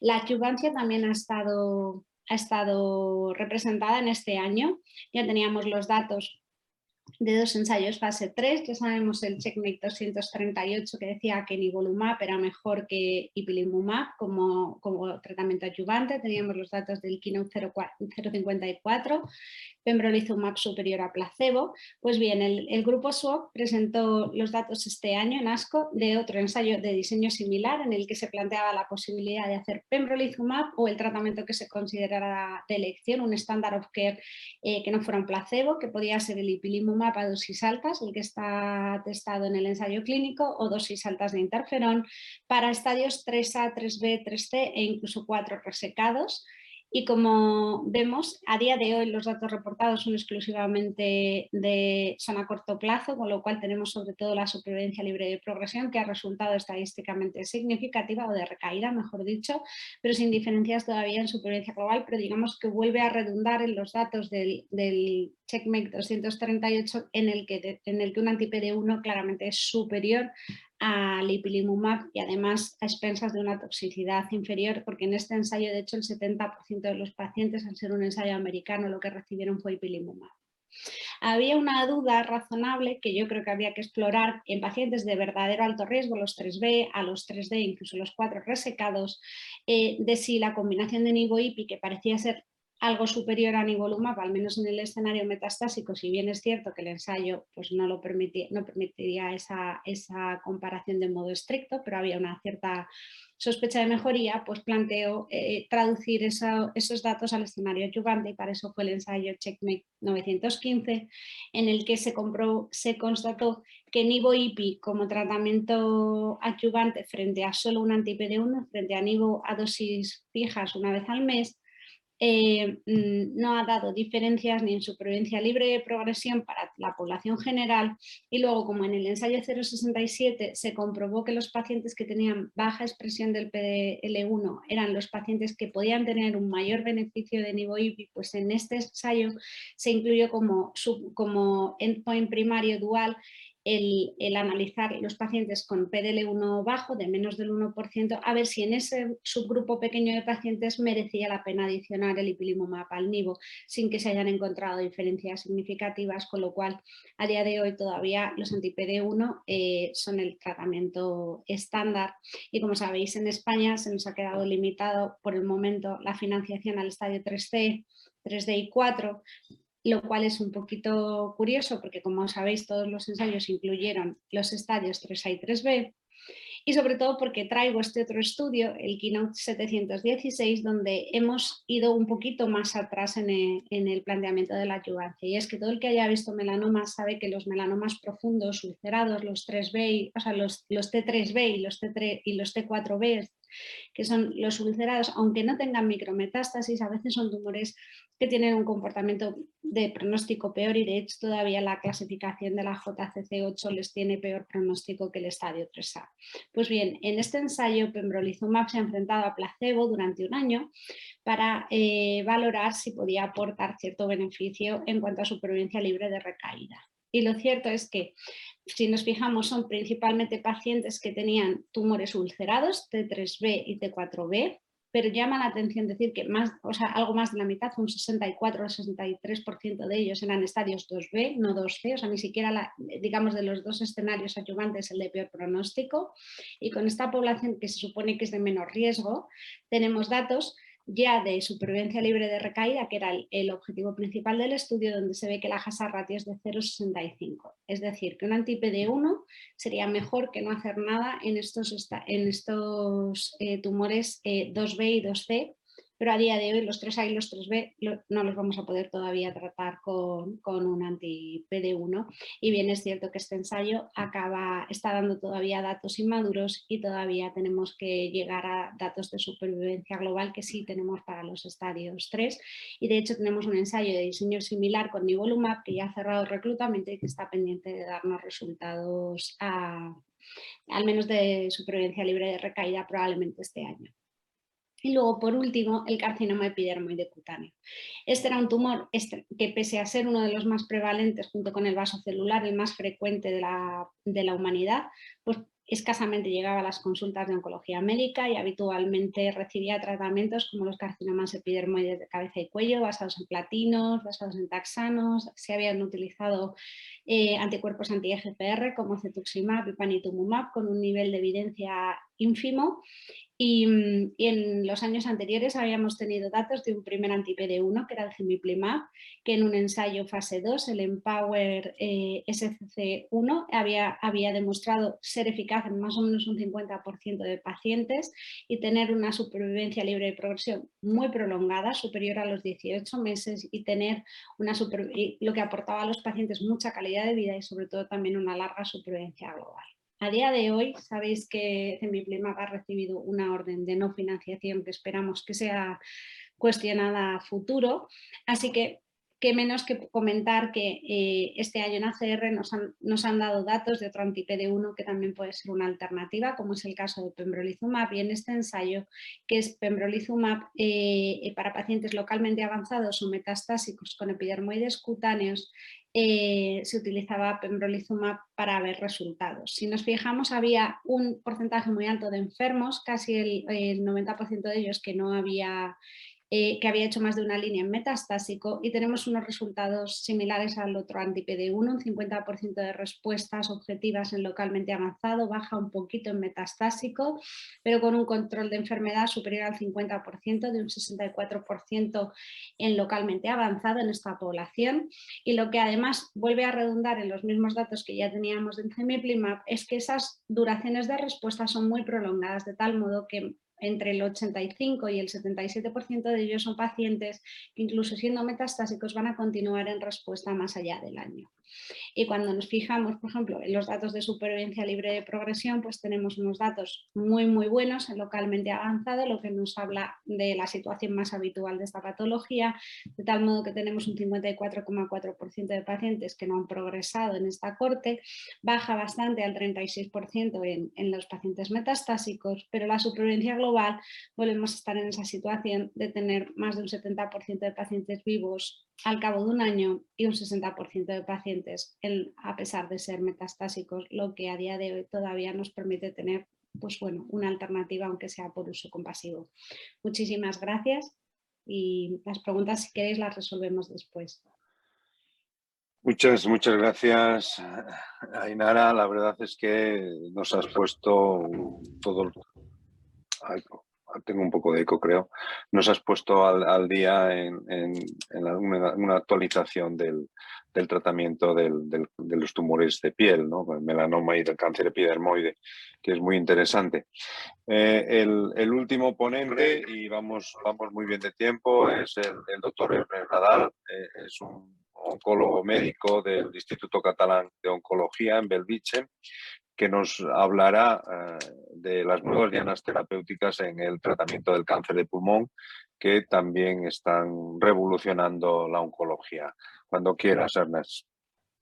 La adyuvancia también ha estado ha estado representada en este año. Ya teníamos los datos de dos ensayos fase 3, ya sabemos el Checkmate 238 que decía que nivolumab era mejor que ipilimumab como, como tratamiento adyuvante, teníamos los datos del Keynote 054 pembrolizumab superior a placebo. Pues bien, el, grupo SWOG presentó los datos este año en ASCO de otro ensayo de diseño similar en el que se planteaba la posibilidad de hacer pembrolizumab o el tratamiento que se considerara de elección, un standard of care eh, que no fuera un placebo, que podía ser el ipilimumab a dosis altas, el que está testado en el ensayo clínico, o dosis altas de interferón, para estadios 3A, 3B, 3C e incluso 4 resecados. Y como vemos, a día de hoy los datos reportados son exclusivamente de son a corto plazo, con lo cual tenemos sobre todo la supervivencia libre de progresión, que ha resultado estadísticamente significativa, o de recaída, mejor dicho, pero sin diferencias todavía en supervivencia global, pero digamos que vuelve a redundar en los datos del, del Checkmate 238, en el que, en el que un anti-PD1 claramente es superior al ipilimumab y además a expensas de una toxicidad inferior, porque en este ensayo de hecho el 70% de los pacientes, al ser un ensayo americano, lo que recibieron fue ipilimumab. Había una duda razonable que yo creo que había que explorar en pacientes de verdadero alto riesgo, los 3B, a los 3D, incluso los 4 resecados, eh, de si la combinación de nivo-ipi, que parecía ser algo superior a nivolumab, al menos en el escenario metastásico, si bien es cierto que el ensayo pues, no, lo permitía, no permitiría esa, esa, comparación de modo estricto, pero había una cierta sospecha de mejoría, pues planteó eh, traducir esos datos al escenario adyuvante y para eso fue el ensayo Checkmate 915, en el que se, compró, se constató que Nivo-IPI como tratamiento adyuvante frente a solo un anti-PD1, frente a Nivo a dosis fijas una vez al mes, eh, mm, no ha dado diferencias ni en supervivencia libre de progresión para la población general y luego como en el ensayo 067 se comprobó que los pacientes que tenían baja expresión del PDL1 eran los pacientes que podían tener un mayor beneficio de NIVO-IPI, pues en este ensayo se incluyó como, como endpoint primario dual el, analizar los pacientes con PDL1 bajo de menos del 1%, a ver si en ese subgrupo pequeño de pacientes merecía la pena adicionar el ipilimumab al nivo sin que se hayan encontrado diferencias significativas, con lo cual a día de hoy todavía los anti-PD1 eh, son el tratamiento estándar. Y como sabéis en España se nos ha quedado limitado por el momento la financiación al estadio 3C, 3D y 4, lo cual es un poquito curioso porque como sabéis todos los ensayos incluyeron los estadios 3A y 3B y sobre todo porque traigo este otro estudio, el Keynote 716, donde hemos ido un poquito más atrás en el, planteamiento de la adyuvancia. Y es que todo el que haya visto melanomas sabe que los melanomas profundos, ulcerados, los 3B, o sea, los, los T3B y los, T3, y los T4B, que son los ulcerados, aunque no tengan micrometástasis, a veces son tumores que tienen un comportamiento de pronóstico peor y de hecho todavía la clasificación de la JCC8 les tiene peor pronóstico que el estadio 3A. Pues bien, en este ensayo pembrolizumab se ha enfrentado a placebo durante un año para eh, valorar si podía aportar cierto beneficio en cuanto a supervivencia libre de recaída. Y lo cierto es que si nos fijamos son principalmente pacientes que tenían tumores ulcerados T3B y T4B, pero llama la atención decir que más, o sea, algo más de la mitad, un 64 o 63% de ellos eran estadios 2B, no 2C, o sea, ni siquiera, la, digamos, de los dos escenarios adyuvantes el de peor pronóstico. Y con esta población que se supone que es de menor riesgo, tenemos datos ya de supervivencia libre de recaída, que era el, objetivo principal del estudio, donde se ve que la hazard ratio es de 0,65. Es decir, que un anti-PD1 sería mejor que no hacer nada en estos, en estos eh, tumores 2B eh, y 2C, pero a día de hoy los 3A y los 3B no los vamos a poder todavía tratar con, un anti-PD1 y bien es cierto que este ensayo acaba, está dando todavía datos inmaduros y todavía tenemos que llegar a datos de supervivencia global que sí tenemos para los estadios 3 y de hecho tenemos un ensayo de diseño similar con Nivolumab que ya ha cerrado el reclutamiento y que está pendiente de darnos resultados al menos de supervivencia libre de recaída probablemente este año. Y luego, por último, el carcinoma epidermoide cutáneo. Este era un tumor este, que, pese a ser uno de los más prevalentes, junto con el vaso celular, el más frecuente de la, de la humanidad, pues escasamente llegaba a las consultas de oncología médica y habitualmente recibía tratamientos como los carcinomas epidermoides de cabeza y cuello, basados en platinos, basados en taxanos, se habían utilizado eh, anticuerpos anti-EGPR como cetuximab y panitumumab con un nivel de evidencia ínfimo Mm, y, en los años anteriores habíamos tenido datos de un primer anti-PD1, que era el cemiplimab, que en un ensayo fase 2, el Empower eh, SCC1, había, había demostrado ser eficaz en más o menos un 50% de pacientes y tener una supervivencia libre de progresión muy prolongada, superior a los 18 meses, y tener una lo que aportaba a los pacientes mucha calidad de vida y sobre todo también una larga supervivencia global. A día de hoy sabéis que Cemiplimab ha recibido una orden de no financiación que esperamos que sea cuestionada a futuro, así que qué menos que comentar que eh, este año en ACR nos han, nos han, dado datos de otro anti-PD1 que también puede ser una alternativa, como es el caso de pembrolizumab, y en este ensayo, que es pembrolizumab eh, para pacientes localmente avanzados o metastásicos con epidermoides cutáneos, eh, se utilizaba pembrolizumab para ver resultados. Si nos fijamos, había un porcentaje muy alto de enfermos, casi el, el 90% de ellos que no había eh, que había hecho más de una línea en metastásico y tenemos unos resultados similares al otro anti-PD1, un 50% de respuestas objetivas en localmente avanzado, baja un poquito en metastásico, pero con un control de enfermedad superior al 50%, de un 64% en localmente avanzado en esta población. Y lo que además vuelve a redundar en los mismos datos que ya teníamos de Cemiplimab es que esas duraciones de respuesta son muy prolongadas de tal modo que entre el 85 y el 77% de ellos son pacientes que incluso siendo metastásicos van a continuar en respuesta más allá del año. Y cuando nos fijamos, por ejemplo, en los datos de supervivencia libre de progresión, pues tenemos unos datos muy, muy buenos, localmente avanzado, lo que nos habla de la situación más habitual de esta patología, de tal modo que tenemos un 54,4% de pacientes que no han progresado en esta corte, baja bastante al 36% en, en los pacientes metastásicos, pero la supervivencia global volvemos a estar en esa situación de tener más de un 70% de pacientes vivos al cabo de un año y un 60% de pacientes a pesar de ser metastásicos, lo que a día de hoy todavía nos permite tener pues bueno, una alternativa aunque sea por uso compasivo. Muchísimas gracias y las preguntas si queréis las resolvemos después. Muchas, muchas gracias, Ainara. La verdad es que nos has puesto todo, tengo un poco de eco creo, nos has puesto al, día en, una, actualización del, tratamiento de los tumores de piel, ¿no? el melanoma y del cáncer epidermoide, que es muy interesante. Eh, el, último ponente, y vamos, vamos muy bien de tiempo, es el, doctor Ernest Nadal, eh, es un oncólogo médico del Instituto Catalán de Oncología en Belviche que nos hablará eh, de las nuevas dianas terapéuticas en el tratamiento del cáncer de pulmón que también están revolucionando la oncología. Cuando quieras, Ernest.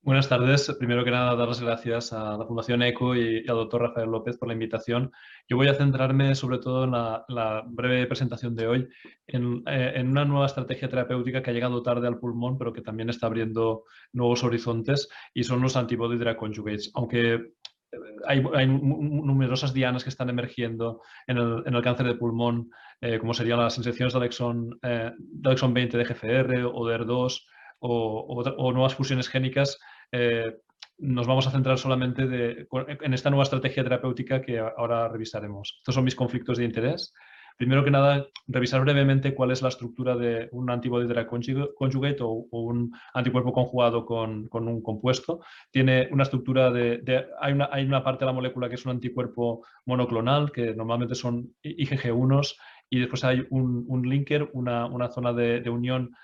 Buenas tardes. Primero que nada, dar las gracias a la Fundación ECO y, al doctor Rafael López por la invitación. Yo voy a centrarme sobre todo en la, breve presentación de hoy, eh, en, una nueva estrategia terapéutica que ha llegado tarde al pulmón, pero que también está abriendo nuevos horizontes, y son los antibody drug conjugates. Aunque eh, hay, numerosas dianas que están emergiendo en el, cáncer de pulmón, eh, como serían las infecciones de Alexon, de Alexon 20 de GFR o DER2 o, o nuevas fusiones génicas eh, nos vamos a centrar solamente en esta nueva estrategia terapéutica que ahora revisaremos. Estos son mis conflictos de interés. Primero que nada, revisar brevemente cuál es la estructura de un antibody drug conjugate o, un anticuerpo conjugado con, un compuesto. Tiene una estructura de... hay, una, hay, una, parte de la molécula que es un anticuerpo monoclonal, que normalmente son IgG1s, y después hay un, linker, una, zona de, unión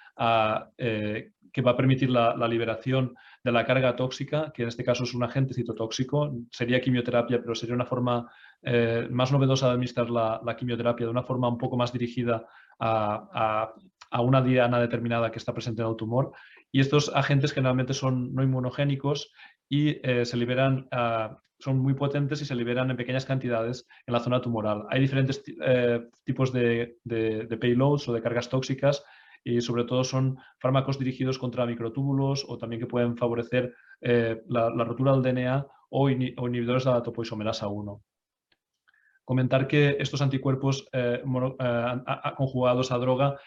eh, que va a permitir la, liberación de la carga tóxica, que en este caso es un agente citotóxico, sería quimioterapia, pero sería una forma eh, más novedosa de administrar la, quimioterapia, de una forma un poco más dirigida a, una diana determinada que está presente en el tumor. Y estos agentes generalmente son no inmunogénicos y eh, se liberan, ah, son muy potentes y se liberan en pequeñas cantidades en la zona tumoral. Hay diferentes eh, tipos de payloads o de cargas tóxicas y sobre todo son fármacos dirigidos contra microtúbulos o también que pueden favorecer eh, la, rotura del DNA o, inhibidores de la topoisomerasa 1 comentar que estos anticuerpos eh, eh, conjugados a droga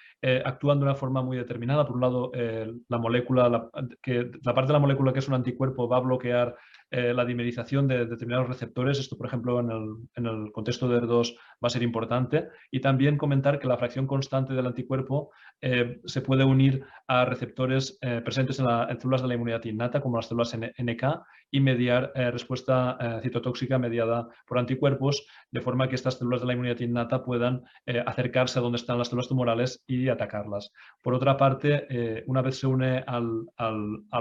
actúan de una forma muy determinada. Por un lado, la molécula, la parte de la molécula que es un anticuerpo va a bloquear eh, la dimerización de determinados receptores. Esto, por ejemplo, en el, contexto de ER2 va a ser importante. Y también comentar que la fracción constante del anticuerpo eh, se puede unir a receptores eh, presentes en, las células de la inmunidad innata, como las células NK, y mediar respuesta citotóxica mediada por anticuerpos, de forma que estas células de la inmunidad innata puedan acercarse a donde están las células tumorales y atacarlas. Por otra parte, una vez se une al,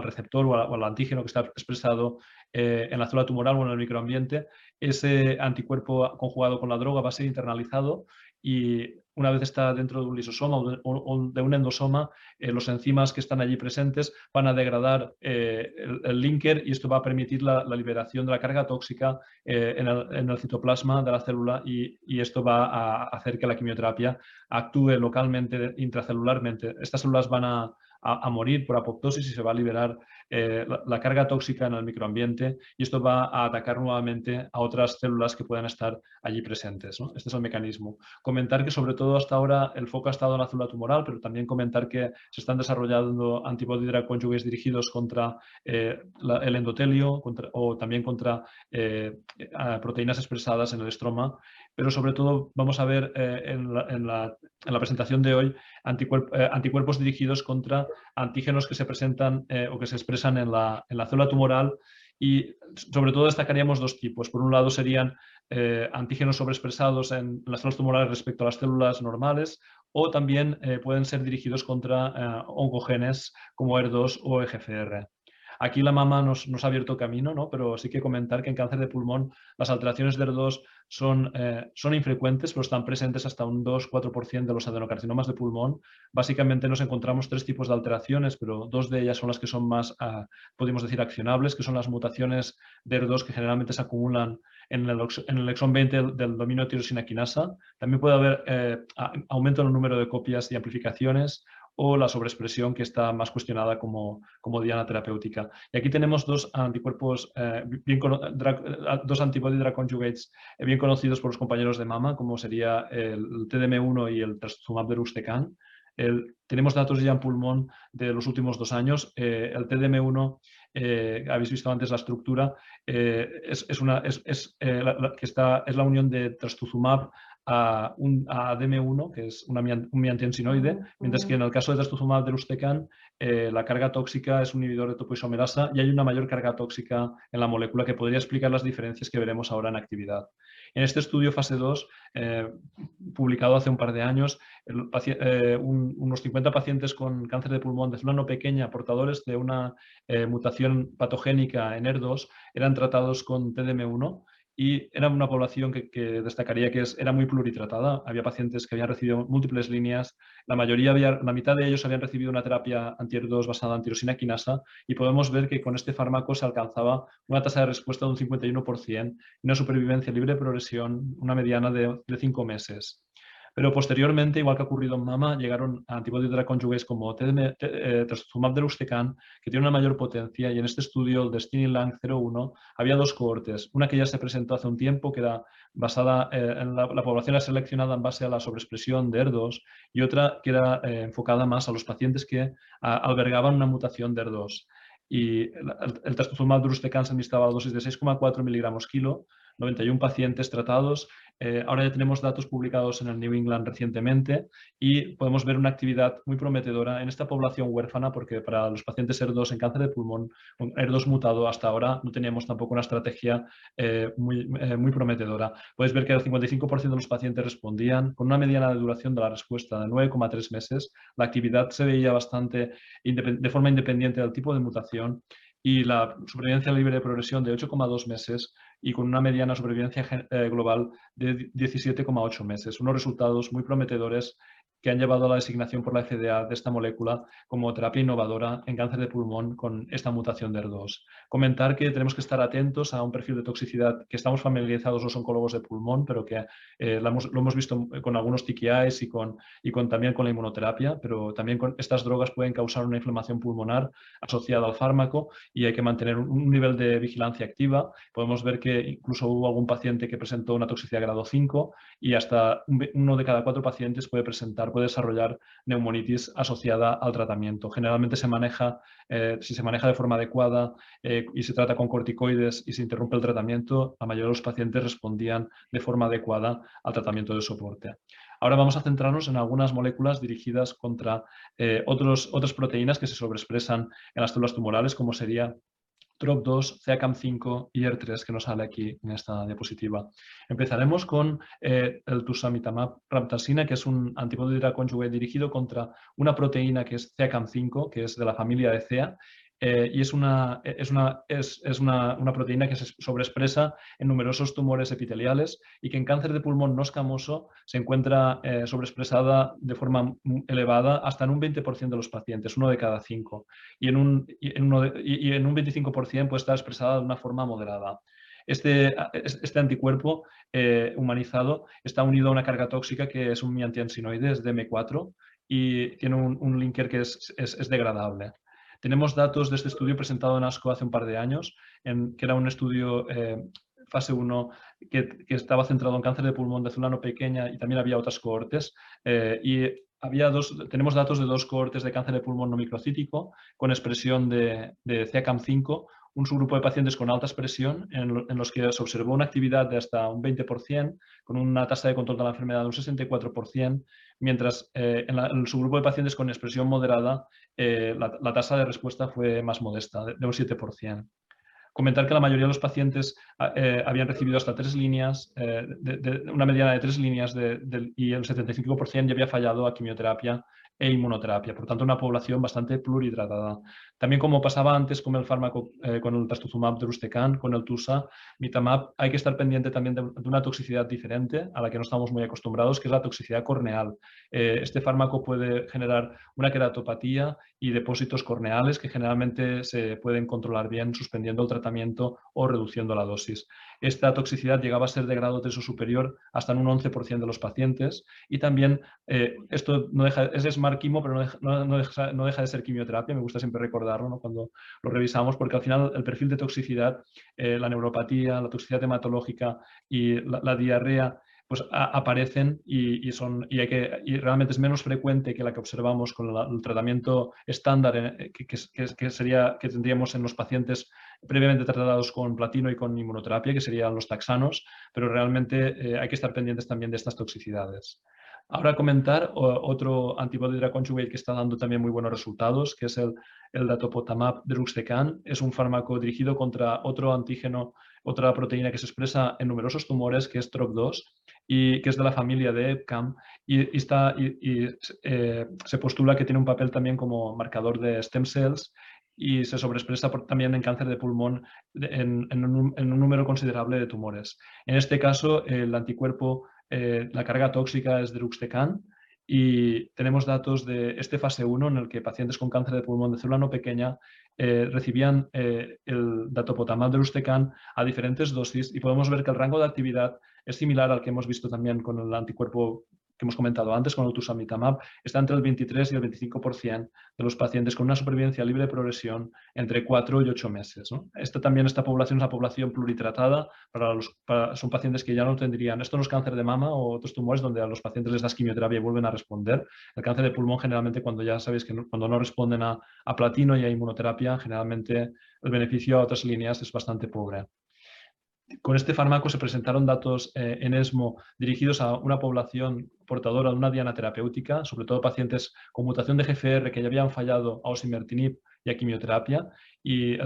receptor o, al antígeno que está expresado eh, en la célula tumoral o en el microambiente, ese anticuerpo conjugado con la droga va a ser internalizado y una vez está dentro de un lisosoma o de, un endosoma, eh, los enzimas que están allí presentes van a degradar eh, el, linker y esto va a permitir la, liberación de la carga tóxica en el, citoplasma de la célula y, esto va a hacer que la quimioterapia actúe localmente, intracelularmente. Estas células van a, a, morir por apoptosis y se va a liberar eh, la, carga tóxica en el microambiente y esto va a atacar nuevamente a otras células que puedan estar allí presentes. Este es el mecanismo. Comentar que sobre todo hasta ahora el foco ha estado en la célula tumoral, pero también comentar que se están desarrollando antibody drug conjugates dirigidos contra eh, el endotelio o también contra eh, proteínas expresadas en el estroma pero sobre todo vamos a ver eh, en, la, presentación de hoy eh, anticuerpos dirigidos contra antígenos que se presentan eh, o que se expresan en la, célula tumoral y sobre todo destacaríamos dos tipos. Por un lado serían antígenos sobreexpresados en las células tumorales respecto a las células normales o también pueden ser dirigidos contra oncogenes como ER2 o EGFR. Aquí la mama nos, ha abierto camino, ¿no? pero sí que comentar que en cáncer de pulmón las alteraciones de ER2 son, eh, son infrecuentes, pero están presentes hasta un 2-4% de los adenocarcinomas de pulmón. Básicamente nos encontramos tres tipos de alteraciones, pero dos de ellas son las que son más, ah, podemos decir, accionables, que son las mutaciones de ER2 que generalmente se acumulan en el, en el exón 20 del, dominio de tirosina quinasa. También puede haber eh, aumento en el número de copias y amplificaciones o la sobreexpresión que está más cuestionada como, como diana terapéutica. Y aquí tenemos dos anticuerpos, eh, bien, eh, dos antibody drug conjugates eh, bien conocidos por los compañeros de mama, como sería el TDM1 y el trastuzumab deruxtecan. tenemos datos ya en pulmón de los últimos dos años. el TDM1 habéis visto antes la estructura, es, una, es, la, que está, es la unión de trastuzumab a, un, a DM1, que es una, un miantensinoide, mientras que en el caso de trastuzumab deruxtecan, eh, la carga tóxica es un inhibidor de topoisomerasa y hay una mayor carga tóxica en la molécula que podría explicar las diferencias que veremos ahora en actividad. En este estudio fase 2, eh, publicado hace un par de años, eh, unos 50 pacientes con cáncer de pulmón de célula no pequeña, portadores de una mutación patogénica en ER2, eran tratados con TDM1 y era una población que, destacaría que era muy pluritratada. Había pacientes que habían recibido múltiples líneas, la mayoría, había, la mitad de ellos habían recibido una terapia anti-2 basada en tirosina quinasa y podemos ver que con este fármaco se alcanzaba una tasa de respuesta de un 51% y una supervivencia libre de progresión, una mediana de, de 5 meses. Pero posteriormente, igual que ha ocurrido en mama, llegaron antibodies de la conjugates como eh, trastuzumab de deruxtecan, que tiene una mayor potencia, y en este estudio, el Destiny Lang 01, había dos cohortes. Una que ya se presentó hace un tiempo, que era basada eh, en la, población seleccionada en base a la sobreexpresión de ER2, y otra que era eh, enfocada más a los pacientes que albergaban una mutación de ER2 y el, el trastuzumab se administraba a dosis de 6,4 miligramos kilo, 91 pacientes tratados eh, ahora ya tenemos datos publicados en el New England recientemente y podemos ver una actividad muy prometedora en esta población huérfana porque para los pacientes ER2 en cáncer de pulmón, ER2 mutado hasta ahora no teníamos tampoco una estrategia eh, muy, eh, muy prometedora. Puedes ver que el 55% de los pacientes respondían con una mediana de duración de la respuesta de 9,3 meses. La actividad se veía bastante de forma independiente del tipo de mutación y la supervivencia libre de progresión de 8,2 meses y con una mediana supervivencia eh, global de 17,8 meses. Unos resultados muy prometedores que han llevado a la designación por la FDA de esta molécula como terapia innovadora en cáncer de pulmón con esta mutación de ER2. Comentar que tenemos que estar atentos a un perfil de toxicidad que estamos familiarizados los oncólogos de pulmón, pero que eh, lo, hemos, visto con algunos TKIs y, con, y también con la inmunoterapia, pero también con estas drogas pueden causar una inflamación pulmonar asociada al fármaco y hay que mantener un, nivel de vigilancia activa. Podemos ver que incluso hubo algún paciente que presentó una toxicidad grado 5 y hasta uno de cada cuatro pacientes puede presentar puede desarrollar neumonitis asociada al tratamiento. Generalmente se maneja, eh, si se maneja de forma adecuada eh, y se trata con corticoides y se interrumpe el tratamiento, la mayoría de los pacientes respondían de forma adecuada al tratamiento de soporte. Ahora vamos a centrarnos en algunas moléculas dirigidas contra eh, otros, otras proteínas que se sobreexpresan en las células tumorales, como sería TROP2, CACAM5 y ER3 que nos sale aquí en esta diapositiva. Empezaremos con eh, el tusamitamab raptasina, que es un antibody conjugate dirigido contra una proteína que es CACAM5, que es de la familia de CEA, eh, y es, una, es, una, es, es una, una, proteína que se sobreexpresa en numerosos tumores epiteliales y que en cáncer de pulmón no escamoso se encuentra eh, sobreexpresada de forma elevada hasta en un 20% de los pacientes, uno de cada cinco, y en un, y en, uno y en un 25% puede estar expresada de una forma moderada. Este, este, anticuerpo eh, humanizado está unido a una carga tóxica que es un antiansinoide, es DM4, y tiene un, un linker que es, es degradable. Tenemos datos de este estudio presentado en ASCO hace un par de años, en, que era un estudio eh, fase 1 que, estaba centrado en cáncer de pulmón de célula pequeña y también había otras cohortes. Eh, y había dos, tenemos datos de dos cohortes de cáncer de pulmón no microcítico con expresión de, de CACAM5, un subgrupo de pacientes con alta expresión en, los que se observó una actividad de hasta un 20%, con una tasa de control de la enfermedad de un 64%, mientras eh, en, el subgrupo de pacientes con expresión moderada eh, la, tasa de respuesta fue más modesta, de, un 7%. Comentar que la mayoría de los pacientes ah, eh, habían recibido hasta tres líneas, de, una mediana de tres líneas y el 75% ya había fallado a quimioterapia e inmunoterapia. Por tanto, una población bastante plurihidratada. También como pasaba antes con el fármaco, eh, con el trastuzumab de con el TUSA, mitamab, hay que estar pendiente también de, una toxicidad diferente a la que no estamos muy acostumbrados, que es la toxicidad corneal. Eh, este fármaco puede generar una queratopatía y depósitos corneales que generalmente se pueden controlar bien suspendiendo el tratamiento o reduciendo la dosis. Esta toxicidad llegaba a ser de grado teso superior hasta en un 11% de los pacientes y también eh, esto no deja, es smart pero no deja, no, deja, de ser quimioterapia, me gusta siempre cuando lo revisamos porque al final el perfil de toxicidad, eh, la neuropatía, la toxicidad hematológica y la diarrea pues aparecen y, son, y, hay que, realmente es menos frecuente que la que observamos con el tratamiento estándar eh, que, que, sería, que tendríamos en los pacientes previamente tratados con platino y con inmunoterapia, que serían los taxanos, pero realmente eh, hay que estar pendientes también de estas toxicidades. Ahora comentar otro antibody drug conjugate que está dando también muy buenos resultados, que es el, el datopotamab deruxtecan. Es un fármaco dirigido contra otro antígeno, otra proteína que se expresa en numerosos tumores, que es TROP2, y que es de la familia de EPCAM, y, está, y, eh, se postula que tiene un papel también como marcador de stem cells y se sobreexpresa también en cáncer de pulmón en, en, un, número considerable de tumores. En este caso, el anticuerpo eh, la carga tóxica es de Ruxtecan y tenemos datos de este fase 1 en el que pacientes con cáncer de pulmón de célula no pequeña eh, recibían eh, el de Ruxtecan a diferentes dosis y podemos ver que el rango de actividad es similar al que hemos visto también con el anticuerpo que hemos comentado antes con el está entre el 23 y el 25% de los pacientes con una supervivencia libre de progresión entre 4 y 8 meses. Esta, también esta población es una población pluritratada, para los, son pacientes que ya no tendrían, esto no es cáncer de mama o otros tumores donde a los pacientes les das quimioterapia y vuelven a responder. El cáncer de pulmón generalmente cuando ya sabéis que cuando no responden a platino y a inmunoterapia, generalmente el beneficio a otras líneas es bastante pobre. Con este fármaco se presentaron datos eh, en ESMO dirigidos a una población portadora de una diana terapéutica, sobre todo pacientes con mutación de GFR que ya habían fallado a osimertinib y a quimioterapia. Y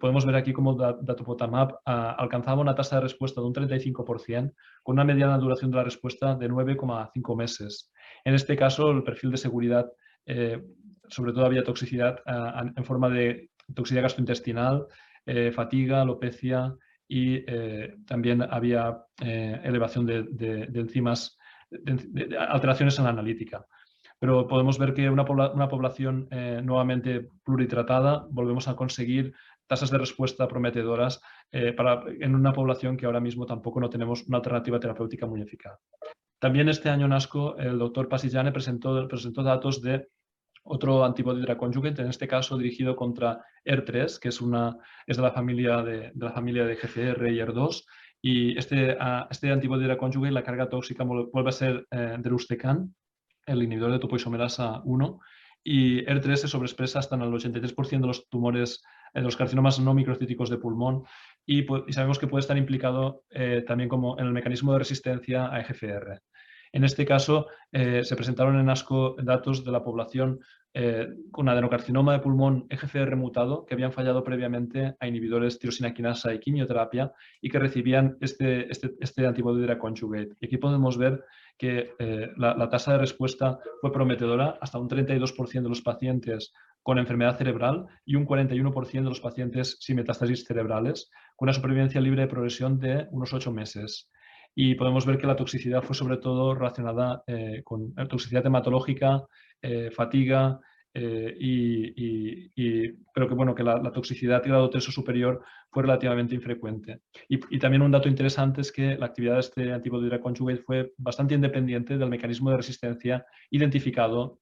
podemos ver aquí cómo datopotamab ah, alcanzaba una tasa de respuesta de un 35%, con una mediana duración de la respuesta de 9,5 meses. En este caso, el perfil de seguridad, eh, sobre todo había toxicidad ah, en forma de toxicidad gastrointestinal, eh, fatiga, alopecia, y eh, también había eh, elevación de, enzimas, de, alteraciones en la analítica. Pero podemos ver que una, una población eh, nuevamente pluritratada, volvemos a conseguir tasas de respuesta prometedoras para, en una población que ahora mismo tampoco no tenemos una alternativa terapéutica muy eficaz. También este año en ASCO el doctor Pasillane presentó, presentó datos de otro antibody drug conjugate, en este caso dirigido contra ER3, que es, una, es de, la familia de, la familia de GCR y ER2, y este, este antibody la carga tóxica vuelve a ser eh, Deruxtecan, el inhibidor de topoisomerasa 1, y ER3 se sobreexpresa hasta en el 83% de los tumores, de los carcinomas no microcíticos de pulmón, y, sabemos que puede estar implicado eh, también como en el mecanismo de resistencia a EGFR. En este caso, eh, se presentaron en ASCO datos de la población eh, con adenocarcinoma de pulmón EGFR mutado que habían fallado previamente a inhibidores tirosina quinasa y quimioterapia y que recibían este, este, este antibody conjugate. Y aquí podemos ver que eh, la, tasa de respuesta fue prometedora, hasta un 32% de los pacientes con enfermedad cerebral y un 41% de los pacientes sin metástasis cerebrales, con una supervivencia libre de progresión de unos 8 meses y podemos ver que la toxicidad fue sobre todo relacionada eh, con toxicidad hematológica, eh, fatiga, eh, y, pero que, bueno, que la, toxicidad grado 3 o superior fue relativamente infrecuente. Y, también un dato interesante es que la actividad de este antibody drug conjugate fue bastante independiente del mecanismo de resistencia identificado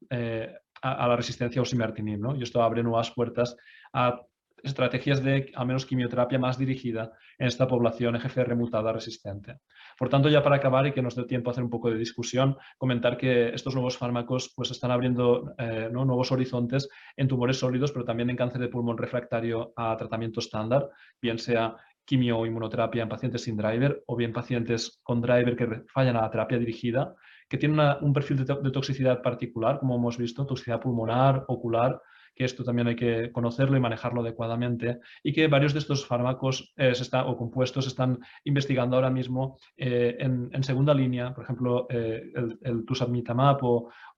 a, la resistencia a osimertinib. ¿no? Y esto abre nuevas puertas a estrategias de al menos quimioterapia más dirigida en esta población EGFR mutada resistente. Por tanto, ya para acabar y que nos dé tiempo a hacer un poco de discusión, comentar que estos nuevos fármacos pues, están abriendo eh, nuevos horizontes en tumores sólidos, pero también en cáncer de pulmón refractario a tratamiento estándar, bien sea quimio o inmunoterapia en pacientes sin driver o bien pacientes con driver que fallan a la terapia dirigida, que tienen un perfil de toxicidad particular, como hemos visto, toxicidad pulmonar, ocular, que esto también hay que conocerlo y manejarlo adecuadamente, y que varios de estos fármacos eh, o compuestos están investigando ahora mismo eh, en, segunda línea, por ejemplo, eh, el, el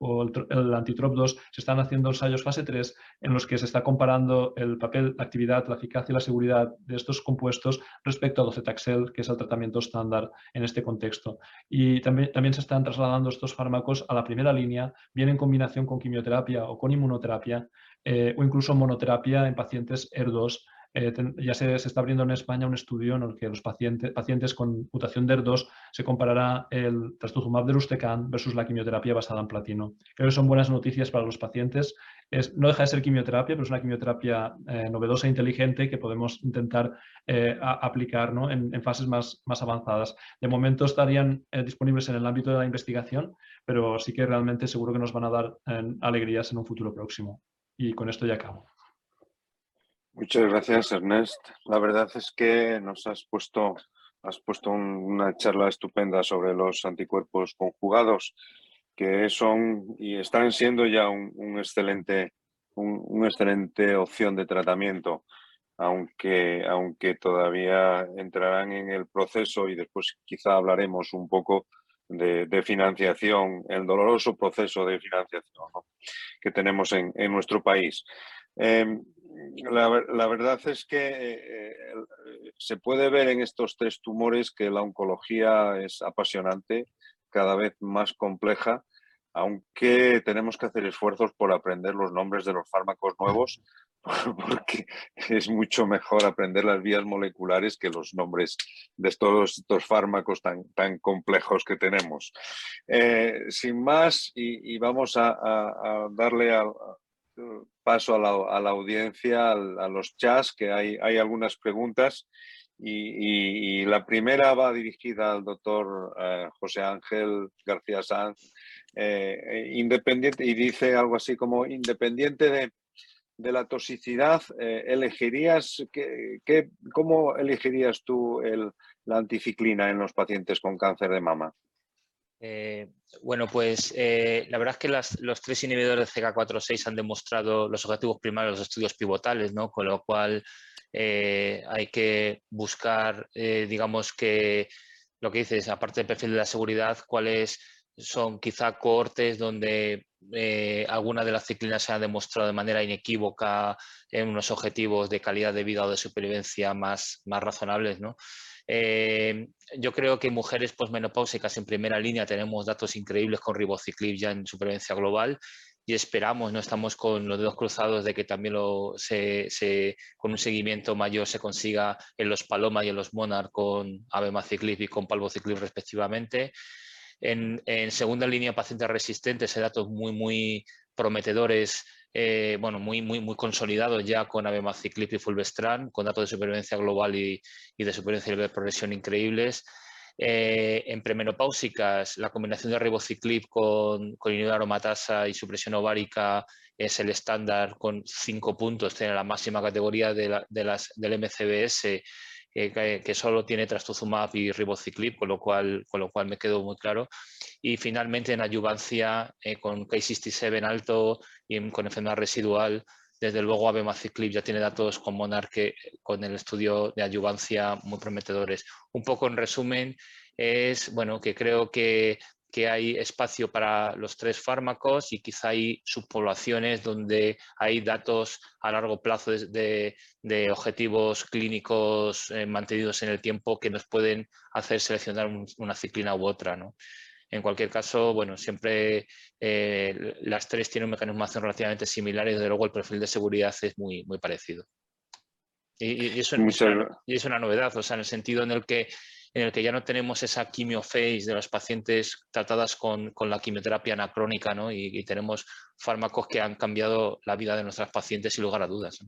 o, el antitrop2, se están haciendo ensayos fase 3 en los que se está comparando el papel, la actividad, la eficacia y la seguridad de estos compuestos respecto a docetaxel, que es el tratamiento estándar en este contexto. Y también, también se están trasladando estos fármacos a la primera línea, bien en combinación con quimioterapia o con inmunoterapia, eh, o incluso monoterapia en pacientes ER2. Eh, ya se, está abriendo en España un estudio en el que los pacientes, pacientes con mutación de ER2 se comparará el trastuzumab de Rustecan versus la quimioterapia basada en platino. Creo que son buenas noticias para los pacientes. Es, no deja de ser quimioterapia, pero es una quimioterapia eh, novedosa e inteligente que podemos intentar aplicar en, en, fases más, más avanzadas. De momento estarían disponibles en el ámbito de la investigación, pero sí que realmente seguro que nos van a dar alegrías en un futuro próximo. Y con esto ya acabo. Muchas gracias, Ernest. La verdad es que nos has puesto, has puesto una charla estupenda sobre los anticuerpos conjugados que son y están siendo ya un, excelente, una excelente opción de tratamiento, aunque, aunque todavía entrarán en el proceso y después quizá hablaremos un poco de, financiación, el doloroso proceso de financiación que tenemos en, nuestro país. Em, la, verdad es que eh, se puede ver en estos tres tumores que la oncología es apasionante, cada vez más compleja, aunque tenemos que hacer esfuerzos por aprender los nombres de los fármacos nuevos, porque es mucho mejor aprender las vías moleculares que los nombres de todos estos fármacos tan, tan complejos que tenemos. Eh, sin más, y, vamos a, darle paso a la, audiencia, a, los chats, que hay, hay algunas preguntas. Y, la primera va dirigida al doctor eh, José Ángel García Sanz, eh, independiente, y dice algo así como independiente de, de la toxicidad, eh, elegirías, ¿qué, cómo elegirías tú el, la anticiclina en los pacientes con cáncer de mama? Eh, bueno, pues eh, la verdad es que los tres inhibidores de CK4-6 han demostrado los objetivos primarios de los estudios pivotales, ¿no? con lo cual hay que buscar, digamos que lo que dices, aparte del perfil de la seguridad, cuáles son quizá cohortes donde eh, alguna de las ciclinas se ha demostrado de manera inequívoca en unos objetivos de calidad de vida o de supervivencia más, más razonables. ¿no? Eh, yo creo que mujeres posmenopáusicas en primera línea tenemos datos increíbles con ribociclib ya en supervivencia global y esperamos, no estamos con los dedos cruzados de que también lo, se, con un seguimiento mayor se consiga en los Paloma y en los Monarch con abemaciclib y con palvociclib respectivamente. En, segunda línea, pacientes resistentes, hay datos muy, muy prometedores, eh, bueno, muy, muy, muy consolidados ya con abemaciclib y fulvestrant, con datos de supervivencia global y, de supervivencia de progresión increíbles. Eh, en premenopáusicas, la combinación de ribociclib con, con aromatasa y supresión ovárica es el estándar con cinco puntos, tiene la máxima categoría de las, del MCBS que, solo tiene trastuzumab y ribociclib, con lo cual, con lo cual me quedó muy claro. Y finalmente en ayuvancia eh, con K67 alto y con enfermedad residual, desde luego abemaciclib ya tiene datos con Monarque con el estudio de ayuvancia muy prometedores. Un poco en resumen, es bueno que creo que que hay espacio para los tres fármacos y quizá hay subpoblaciones donde hay datos a largo plazo de, objetivos clínicos eh, mantenidos en el tiempo que nos pueden hacer seleccionar una ciclina u otra. En cualquier caso, bueno, siempre eh, las tres tienen un mecanismo de acción relativamente similar y desde luego el perfil de seguridad es muy, muy parecido. Y, eso, y es una novedad, o sea, en el sentido en el que en el que ya no tenemos esa quimiophase de los pacientes tratadas con, la quimioterapia anacrónica ¿no? y, tenemos fármacos que han cambiado la vida de nuestras pacientes sin lugar a dudas.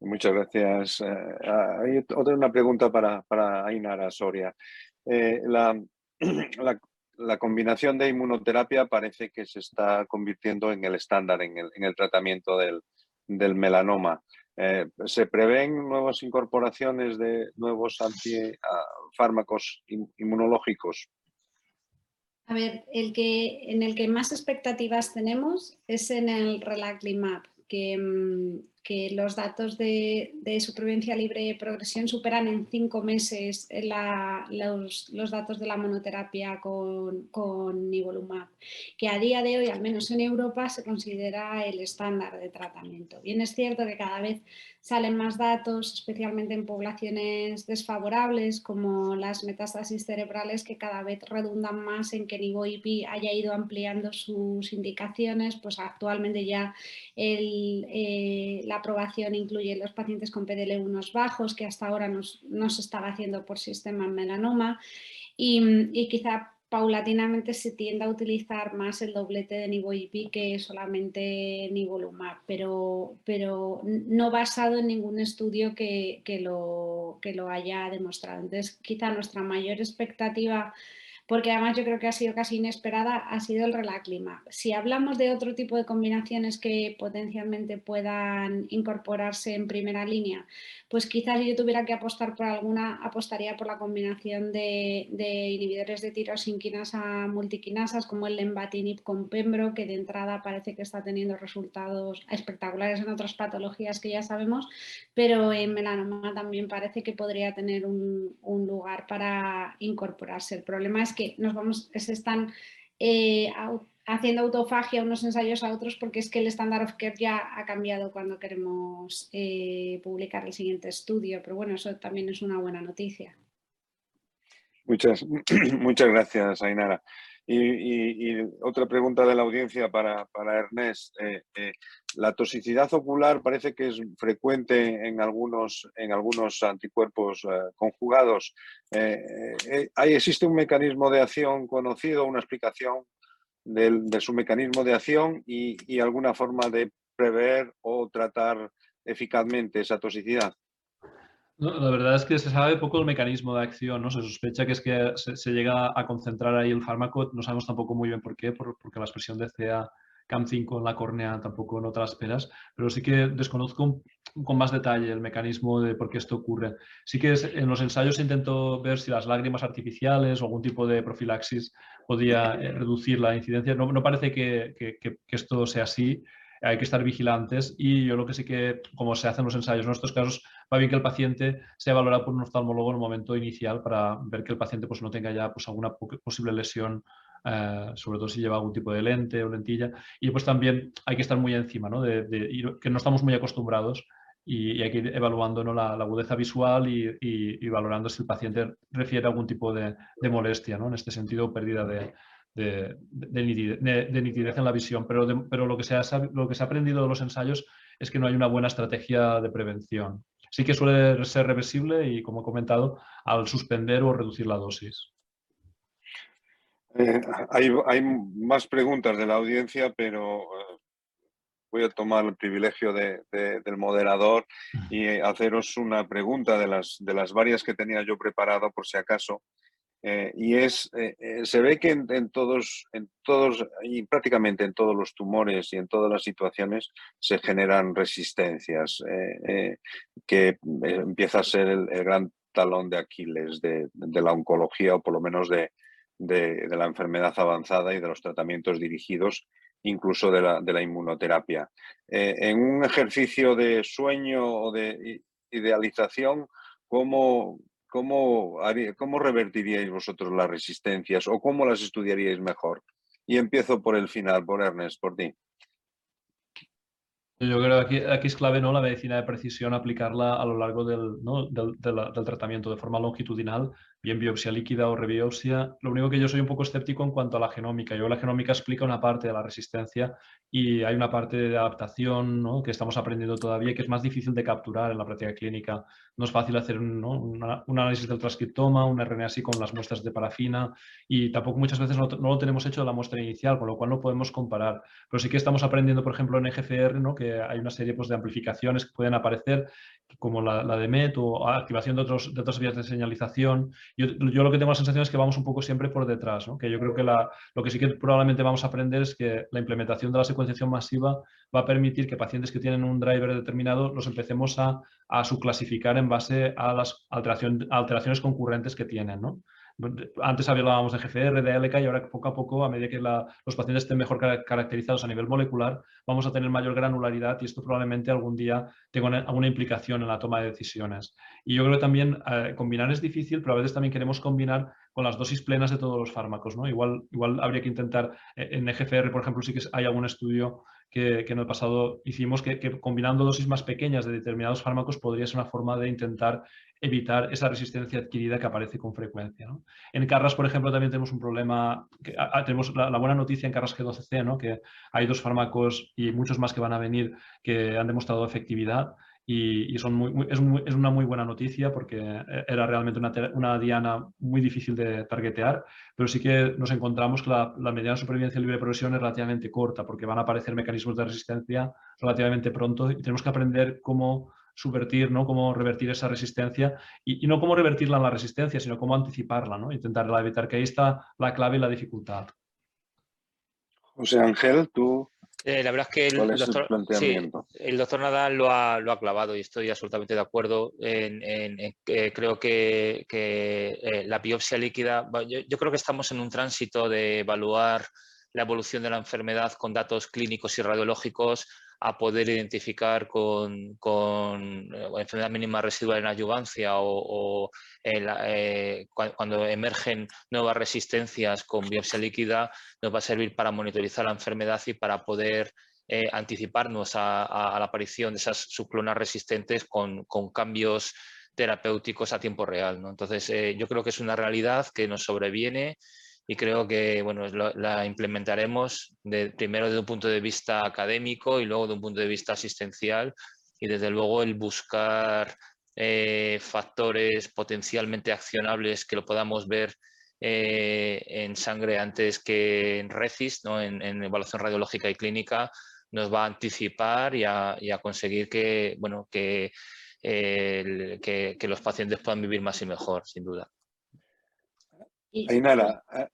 Muchas gracias. Eh, hay otra una pregunta para, para Ainara Soria. Eh, la, la, combinación de inmunoterapia parece que se está convirtiendo en el estándar en el, en el tratamiento del, del melanoma. Eh, ¿Se prevén nuevas incorporaciones de nuevos antifármacos inmunológicos? A ver, el que, en el que más expectativas tenemos es en el Relaclimab, que, mm, que los datos de, supervivencia libre progresión superan en cinco meses los, datos de la monoterapia con, con nivolumab, que a día de hoy, al menos en Europa, se considera el estándar de tratamiento. Bien es cierto que cada vez salen más datos, especialmente en poblaciones desfavorables como las metástasis cerebrales que cada vez redundan más en que NIVO-IP haya ido ampliando sus indicaciones, pues actualmente ya eh, la aprobación incluye los pacientes con PDL1 bajos que hasta ahora no se estaba haciendo por sistema melanoma y, y quizá paulatinamente se tiende a utilizar más el doblete de nivo-IP que solamente nivolumab, pero, pero no basado en ningún estudio que, lo, que lo haya demostrado. Entonces, quizá nuestra mayor expectativa porque además yo creo que ha sido casi inesperada, ha sido el relaclima. Si hablamos de otro tipo de combinaciones que potencialmente puedan incorporarse en primera línea, pues quizás si yo tuviera que apostar por alguna, apostaría por la combinación de, inhibidores de tirosinquinasa multiquinasas como el lenvatinib con pembro, que de entrada parece que está teniendo resultados espectaculares en otras patologías que ya sabemos, pero en melanoma también parece que podría tener un, lugar para incorporarse. El problema es que nos vamos, se están eh, haciendo autofagia unos ensayos a otros porque es que el estándar of care ya ha cambiado cuando queremos eh, publicar el siguiente estudio, pero bueno, eso también es una buena noticia. Muchas, muchas gracias, Ainara. Y, otra pregunta de la audiencia para, para Ernest. Eh, eh, la toxicidad ocular parece que es frecuente en algunos, en algunos anticuerpos conjugados. ¿hay, ¿Existe un mecanismo de acción conocido, una explicación de su mecanismo de acción y, alguna forma de prever o tratar eficazmente esa toxicidad. la verdad es que se sabe poco el mecanismo de acción, ¿no? Se sospecha que es que se, llega a concentrar ahí el fármaco, no sabemos tampoco muy bien por qué, porque la expresión de CA CAM5 en la córnea tampoco no te la esperas, pero sí que desconozco con más detalle el mecanismo de por qué esto ocurre. Sí que en los ensayos intento ver si las lágrimas artificiales o algún tipo de profilaxis podía eh, reducir la incidencia. No, parece que, esto sea así, hay que estar vigilantes y yo lo que sí que, como se hacen los ensayos en estos casos, va bien que el paciente sea valorado por un oftalmólogo en un momento inicial para ver que el paciente pues, no tenga ya pues, alguna posible lesión eh, sobre todo si lleva algún tipo de lente o lentilla. Y pues también hay que estar muy encima, ¿no? De, que no estamos muy acostumbrados y, hay que ir evaluando la, agudeza visual y, valorando si el paciente refiere a algún tipo de, molestia, ¿no? En este sentido, pérdida de, nitidez, en la visión. Pero, pero lo, que se ha, lo que se ha aprendido de los ensayos es que no hay una buena estrategia de prevención. Sí que suele ser reversible y, como he comentado, al suspender o reducir la dosis. Eh, hay, más preguntas de la audiencia, pero eh, voy a tomar el privilegio del moderador y haceros una pregunta de las, de las varias que tenía yo preparado por si acaso. Eh, y es, se ve que en, todos, en todos, y prácticamente en todos los tumores y en todas las situaciones se generan resistencias, que empieza a ser el, gran talón de Aquiles de, la oncología o por lo menos de, de, la enfermedad avanzada y de los tratamientos dirigidos, incluso de la, de la inmunoterapia. Eh, en un ejercicio de sueño o de idealización, ¿cómo, cómo, ¿cómo revertiríais vosotros las resistencias o cómo las estudiaríais mejor? Y empiezo por el final, por Ernest, por ti. Yo creo que aquí, es clave ¿no? la medicina de precisión, aplicarla a lo largo del, del, del, tratamiento de forma longitudinal bien biopsia líquida o rebiopsia. Lo único que yo soy un poco escéptico en cuanto a la genómica. Yo la genómica explica una parte de la resistencia y hay una parte de adaptación ¿no? que estamos aprendiendo todavía y que es más difícil de capturar en la práctica clínica. No es fácil hacer un análisis del transcriptoma, un RNA así con las muestras de parafina y tampoco muchas veces no, lo tenemos hecho de la muestra inicial, con lo cual no podemos comparar. Pero sí que estamos aprendiendo, por ejemplo, en EGFR, ¿no? que hay una serie pues, de amplificaciones que pueden aparecer como la, de MET o activación de, otros, de otras vías de señalización. Yo, lo que tengo la sensación es que vamos un poco siempre por detrás, que yo creo que la, lo que sí que probablemente vamos a aprender es que la implementación de la secuenciación masiva va a permitir que pacientes que tienen un driver determinado los empecemos a, a subclasificar en base a las alteración, alteraciones concurrentes que tienen. ¿no? Antes hablábamos de GFR, de LK y ahora poco a poco, a medida que los pacientes estén mejor caracterizados a nivel molecular, vamos a tener mayor granularidad y esto probablemente algún día tenga alguna implicación en la toma de decisiones. Y yo creo que también eh, combinar es difícil, pero a veces también queremos combinar con las dosis plenas de todos los fármacos. ¿no? Igual, igual habría que intentar, eh, en EGFR, por ejemplo, sí que hay algún estudio que, en el pasado hicimos, que, combinando dosis más pequeñas de determinados fármacos podría ser una forma de intentar evitar esa resistencia adquirida que aparece con frecuencia. En Carras, por ejemplo, también tenemos un problema, que, tenemos la, buena noticia en Carras G12C, ¿no? que hay dos fármacos y muchos más que van a venir que han demostrado efectividad y, son muy, es, una muy buena noticia porque eh, era realmente una, diana muy difícil de targetear, pero sí que nos encontramos que la, la mediana supervivencia libre de progresión es relativamente corta porque van a aparecer mecanismos de resistencia relativamente pronto y tenemos que aprender cómo subvertir, ¿no? cómo revertir esa resistencia y, no cómo revertirla en la resistencia, sino cómo anticiparla, ¿no? intentar evitar que ahí está la clave y la dificultad. José Ángel, tú eh, la verdad es que el, doctor, el doctor, Nadal lo ha, lo ha, clavado y estoy absolutamente de acuerdo. En, creo que, eh, la biopsia líquida, yo, creo que estamos en un tránsito de evaluar la evolución de la enfermedad con datos clínicos y radiológicos a poder identificar con, con eh, enfermedad mínima residual en ayuvancia o, eh, cuando emergen nuevas resistencias con biopsia líquida, nos va a servir para monitorizar la enfermedad y para poder eh, anticiparnos a, la aparición de esas subclonas resistentes con, cambios terapéuticos a tiempo real. Entonces, yo creo que es una realidad que nos sobreviene y creo que bueno, la implementaremos de, primero desde un punto de vista académico y luego de un punto de vista asistencial y desde luego el buscar eh, factores potencialmente accionables que lo podamos ver eh, en sangre antes que en RECIS, ¿no? en, evaluación radiológica y clínica, nos va a anticipar y a, conseguir que, bueno, que, que, que los pacientes puedan vivir más y mejor, sin duda. Ainara, eh,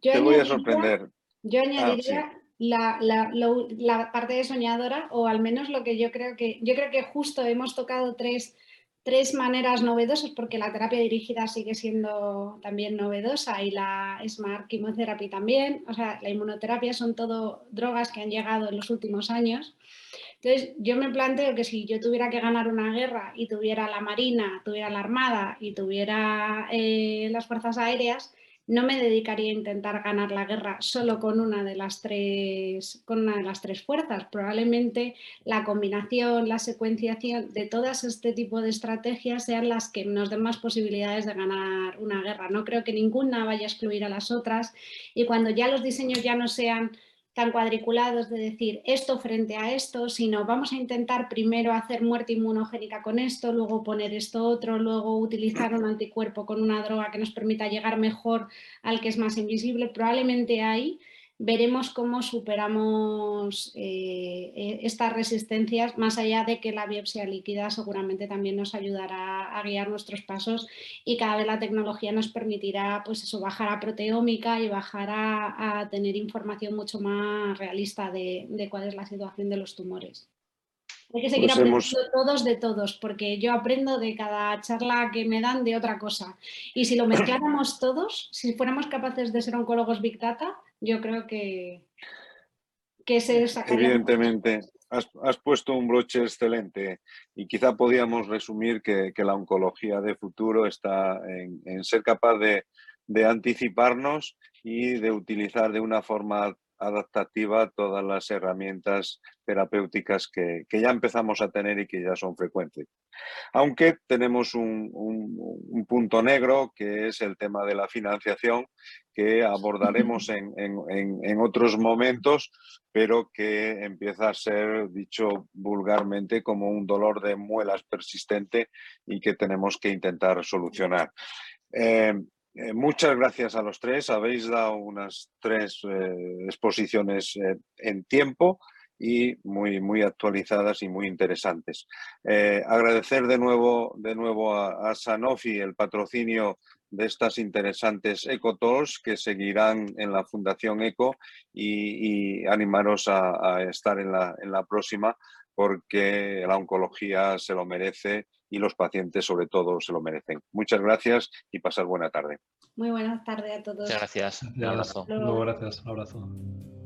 te voy a sorprender. Yo ah, añadiría la, parte de soñadora, o al menos lo que yo creo que, yo creo que justo hemos tocado tres, tres maneras novedosas, porque la terapia dirigida sigue siendo también novedosa y la Smart Chemotherapy también, o sea, la inmunoterapia son todo drogas que han llegado en los últimos años. Entonces, yo me planteo que si yo tuviera que ganar una guerra y tuviera la Marina, tuviera la Armada y tuviera eh, las Fuerzas Aéreas, no me dedicaría a intentar ganar la guerra solo con una de las tres, con una de las tres fuerzas. Probablemente la combinación, la secuenciación de todas este tipo de estrategias sean las que nos den más posibilidades de ganar una guerra. No creo que ninguna vaya a excluir a las otras y cuando ya los diseños ya no sean tan cuadriculados de decir esto frente a esto, sino vamos a intentar primero hacer muerte inmunogénica con esto, luego poner esto otro, luego utilizar un anticuerpo con una droga que nos permita llegar mejor al que es más invisible. Probablemente ahí veremos cómo superamos eh, eh, estas resistencias, más allá de que la biopsia líquida seguramente también nos ayudará a guiar nuestros pasos y cada vez la tecnología nos permitirá pues eso, bajar a proteómica y bajar a, tener información mucho más realista de, cuál es la situación de los tumores. Hay que seguir aprendiendo todos de todos, porque yo aprendo de cada charla que me dan de otra cosa. Y si lo mezcláramos todos, si fuéramos capaces de ser oncólogos Big Data, yo creo que, que se Evidentemente, has, puesto un broche excelente y quizá podíamos resumir que, la oncología de futuro está en, ser capaz de, de anticiparnos y de utilizar de una forma adaptativa todas las herramientas terapéuticas que, ya empezamos a tener y que ya son frecuentes. Aunque tenemos un, punto negro que es el tema de la financiación que abordaremos en, en, otros momentos, pero que empieza a ser, dicho vulgarmente, como un dolor de muelas persistente y que tenemos que intentar solucionar. Eh, eh, muchas gracias a los tres. Habéis dado unas tres eh, exposiciones en tiempo y muy, muy actualizadas y muy interesantes. agradecer de nuevo, de nuevo a, Sanofi el patrocinio de estas interesantes EcoTools que seguirán en la Fundación ECO y, animaros a, estar en la, en la próxima porque la oncología se lo merece y los pacientes sobre todo se lo merecen. Muchas gracias y pasar buena tarde. Muy buenas tardes a todos. Muchas gracias. Un abrazo. Luego, gracias. Un abrazo.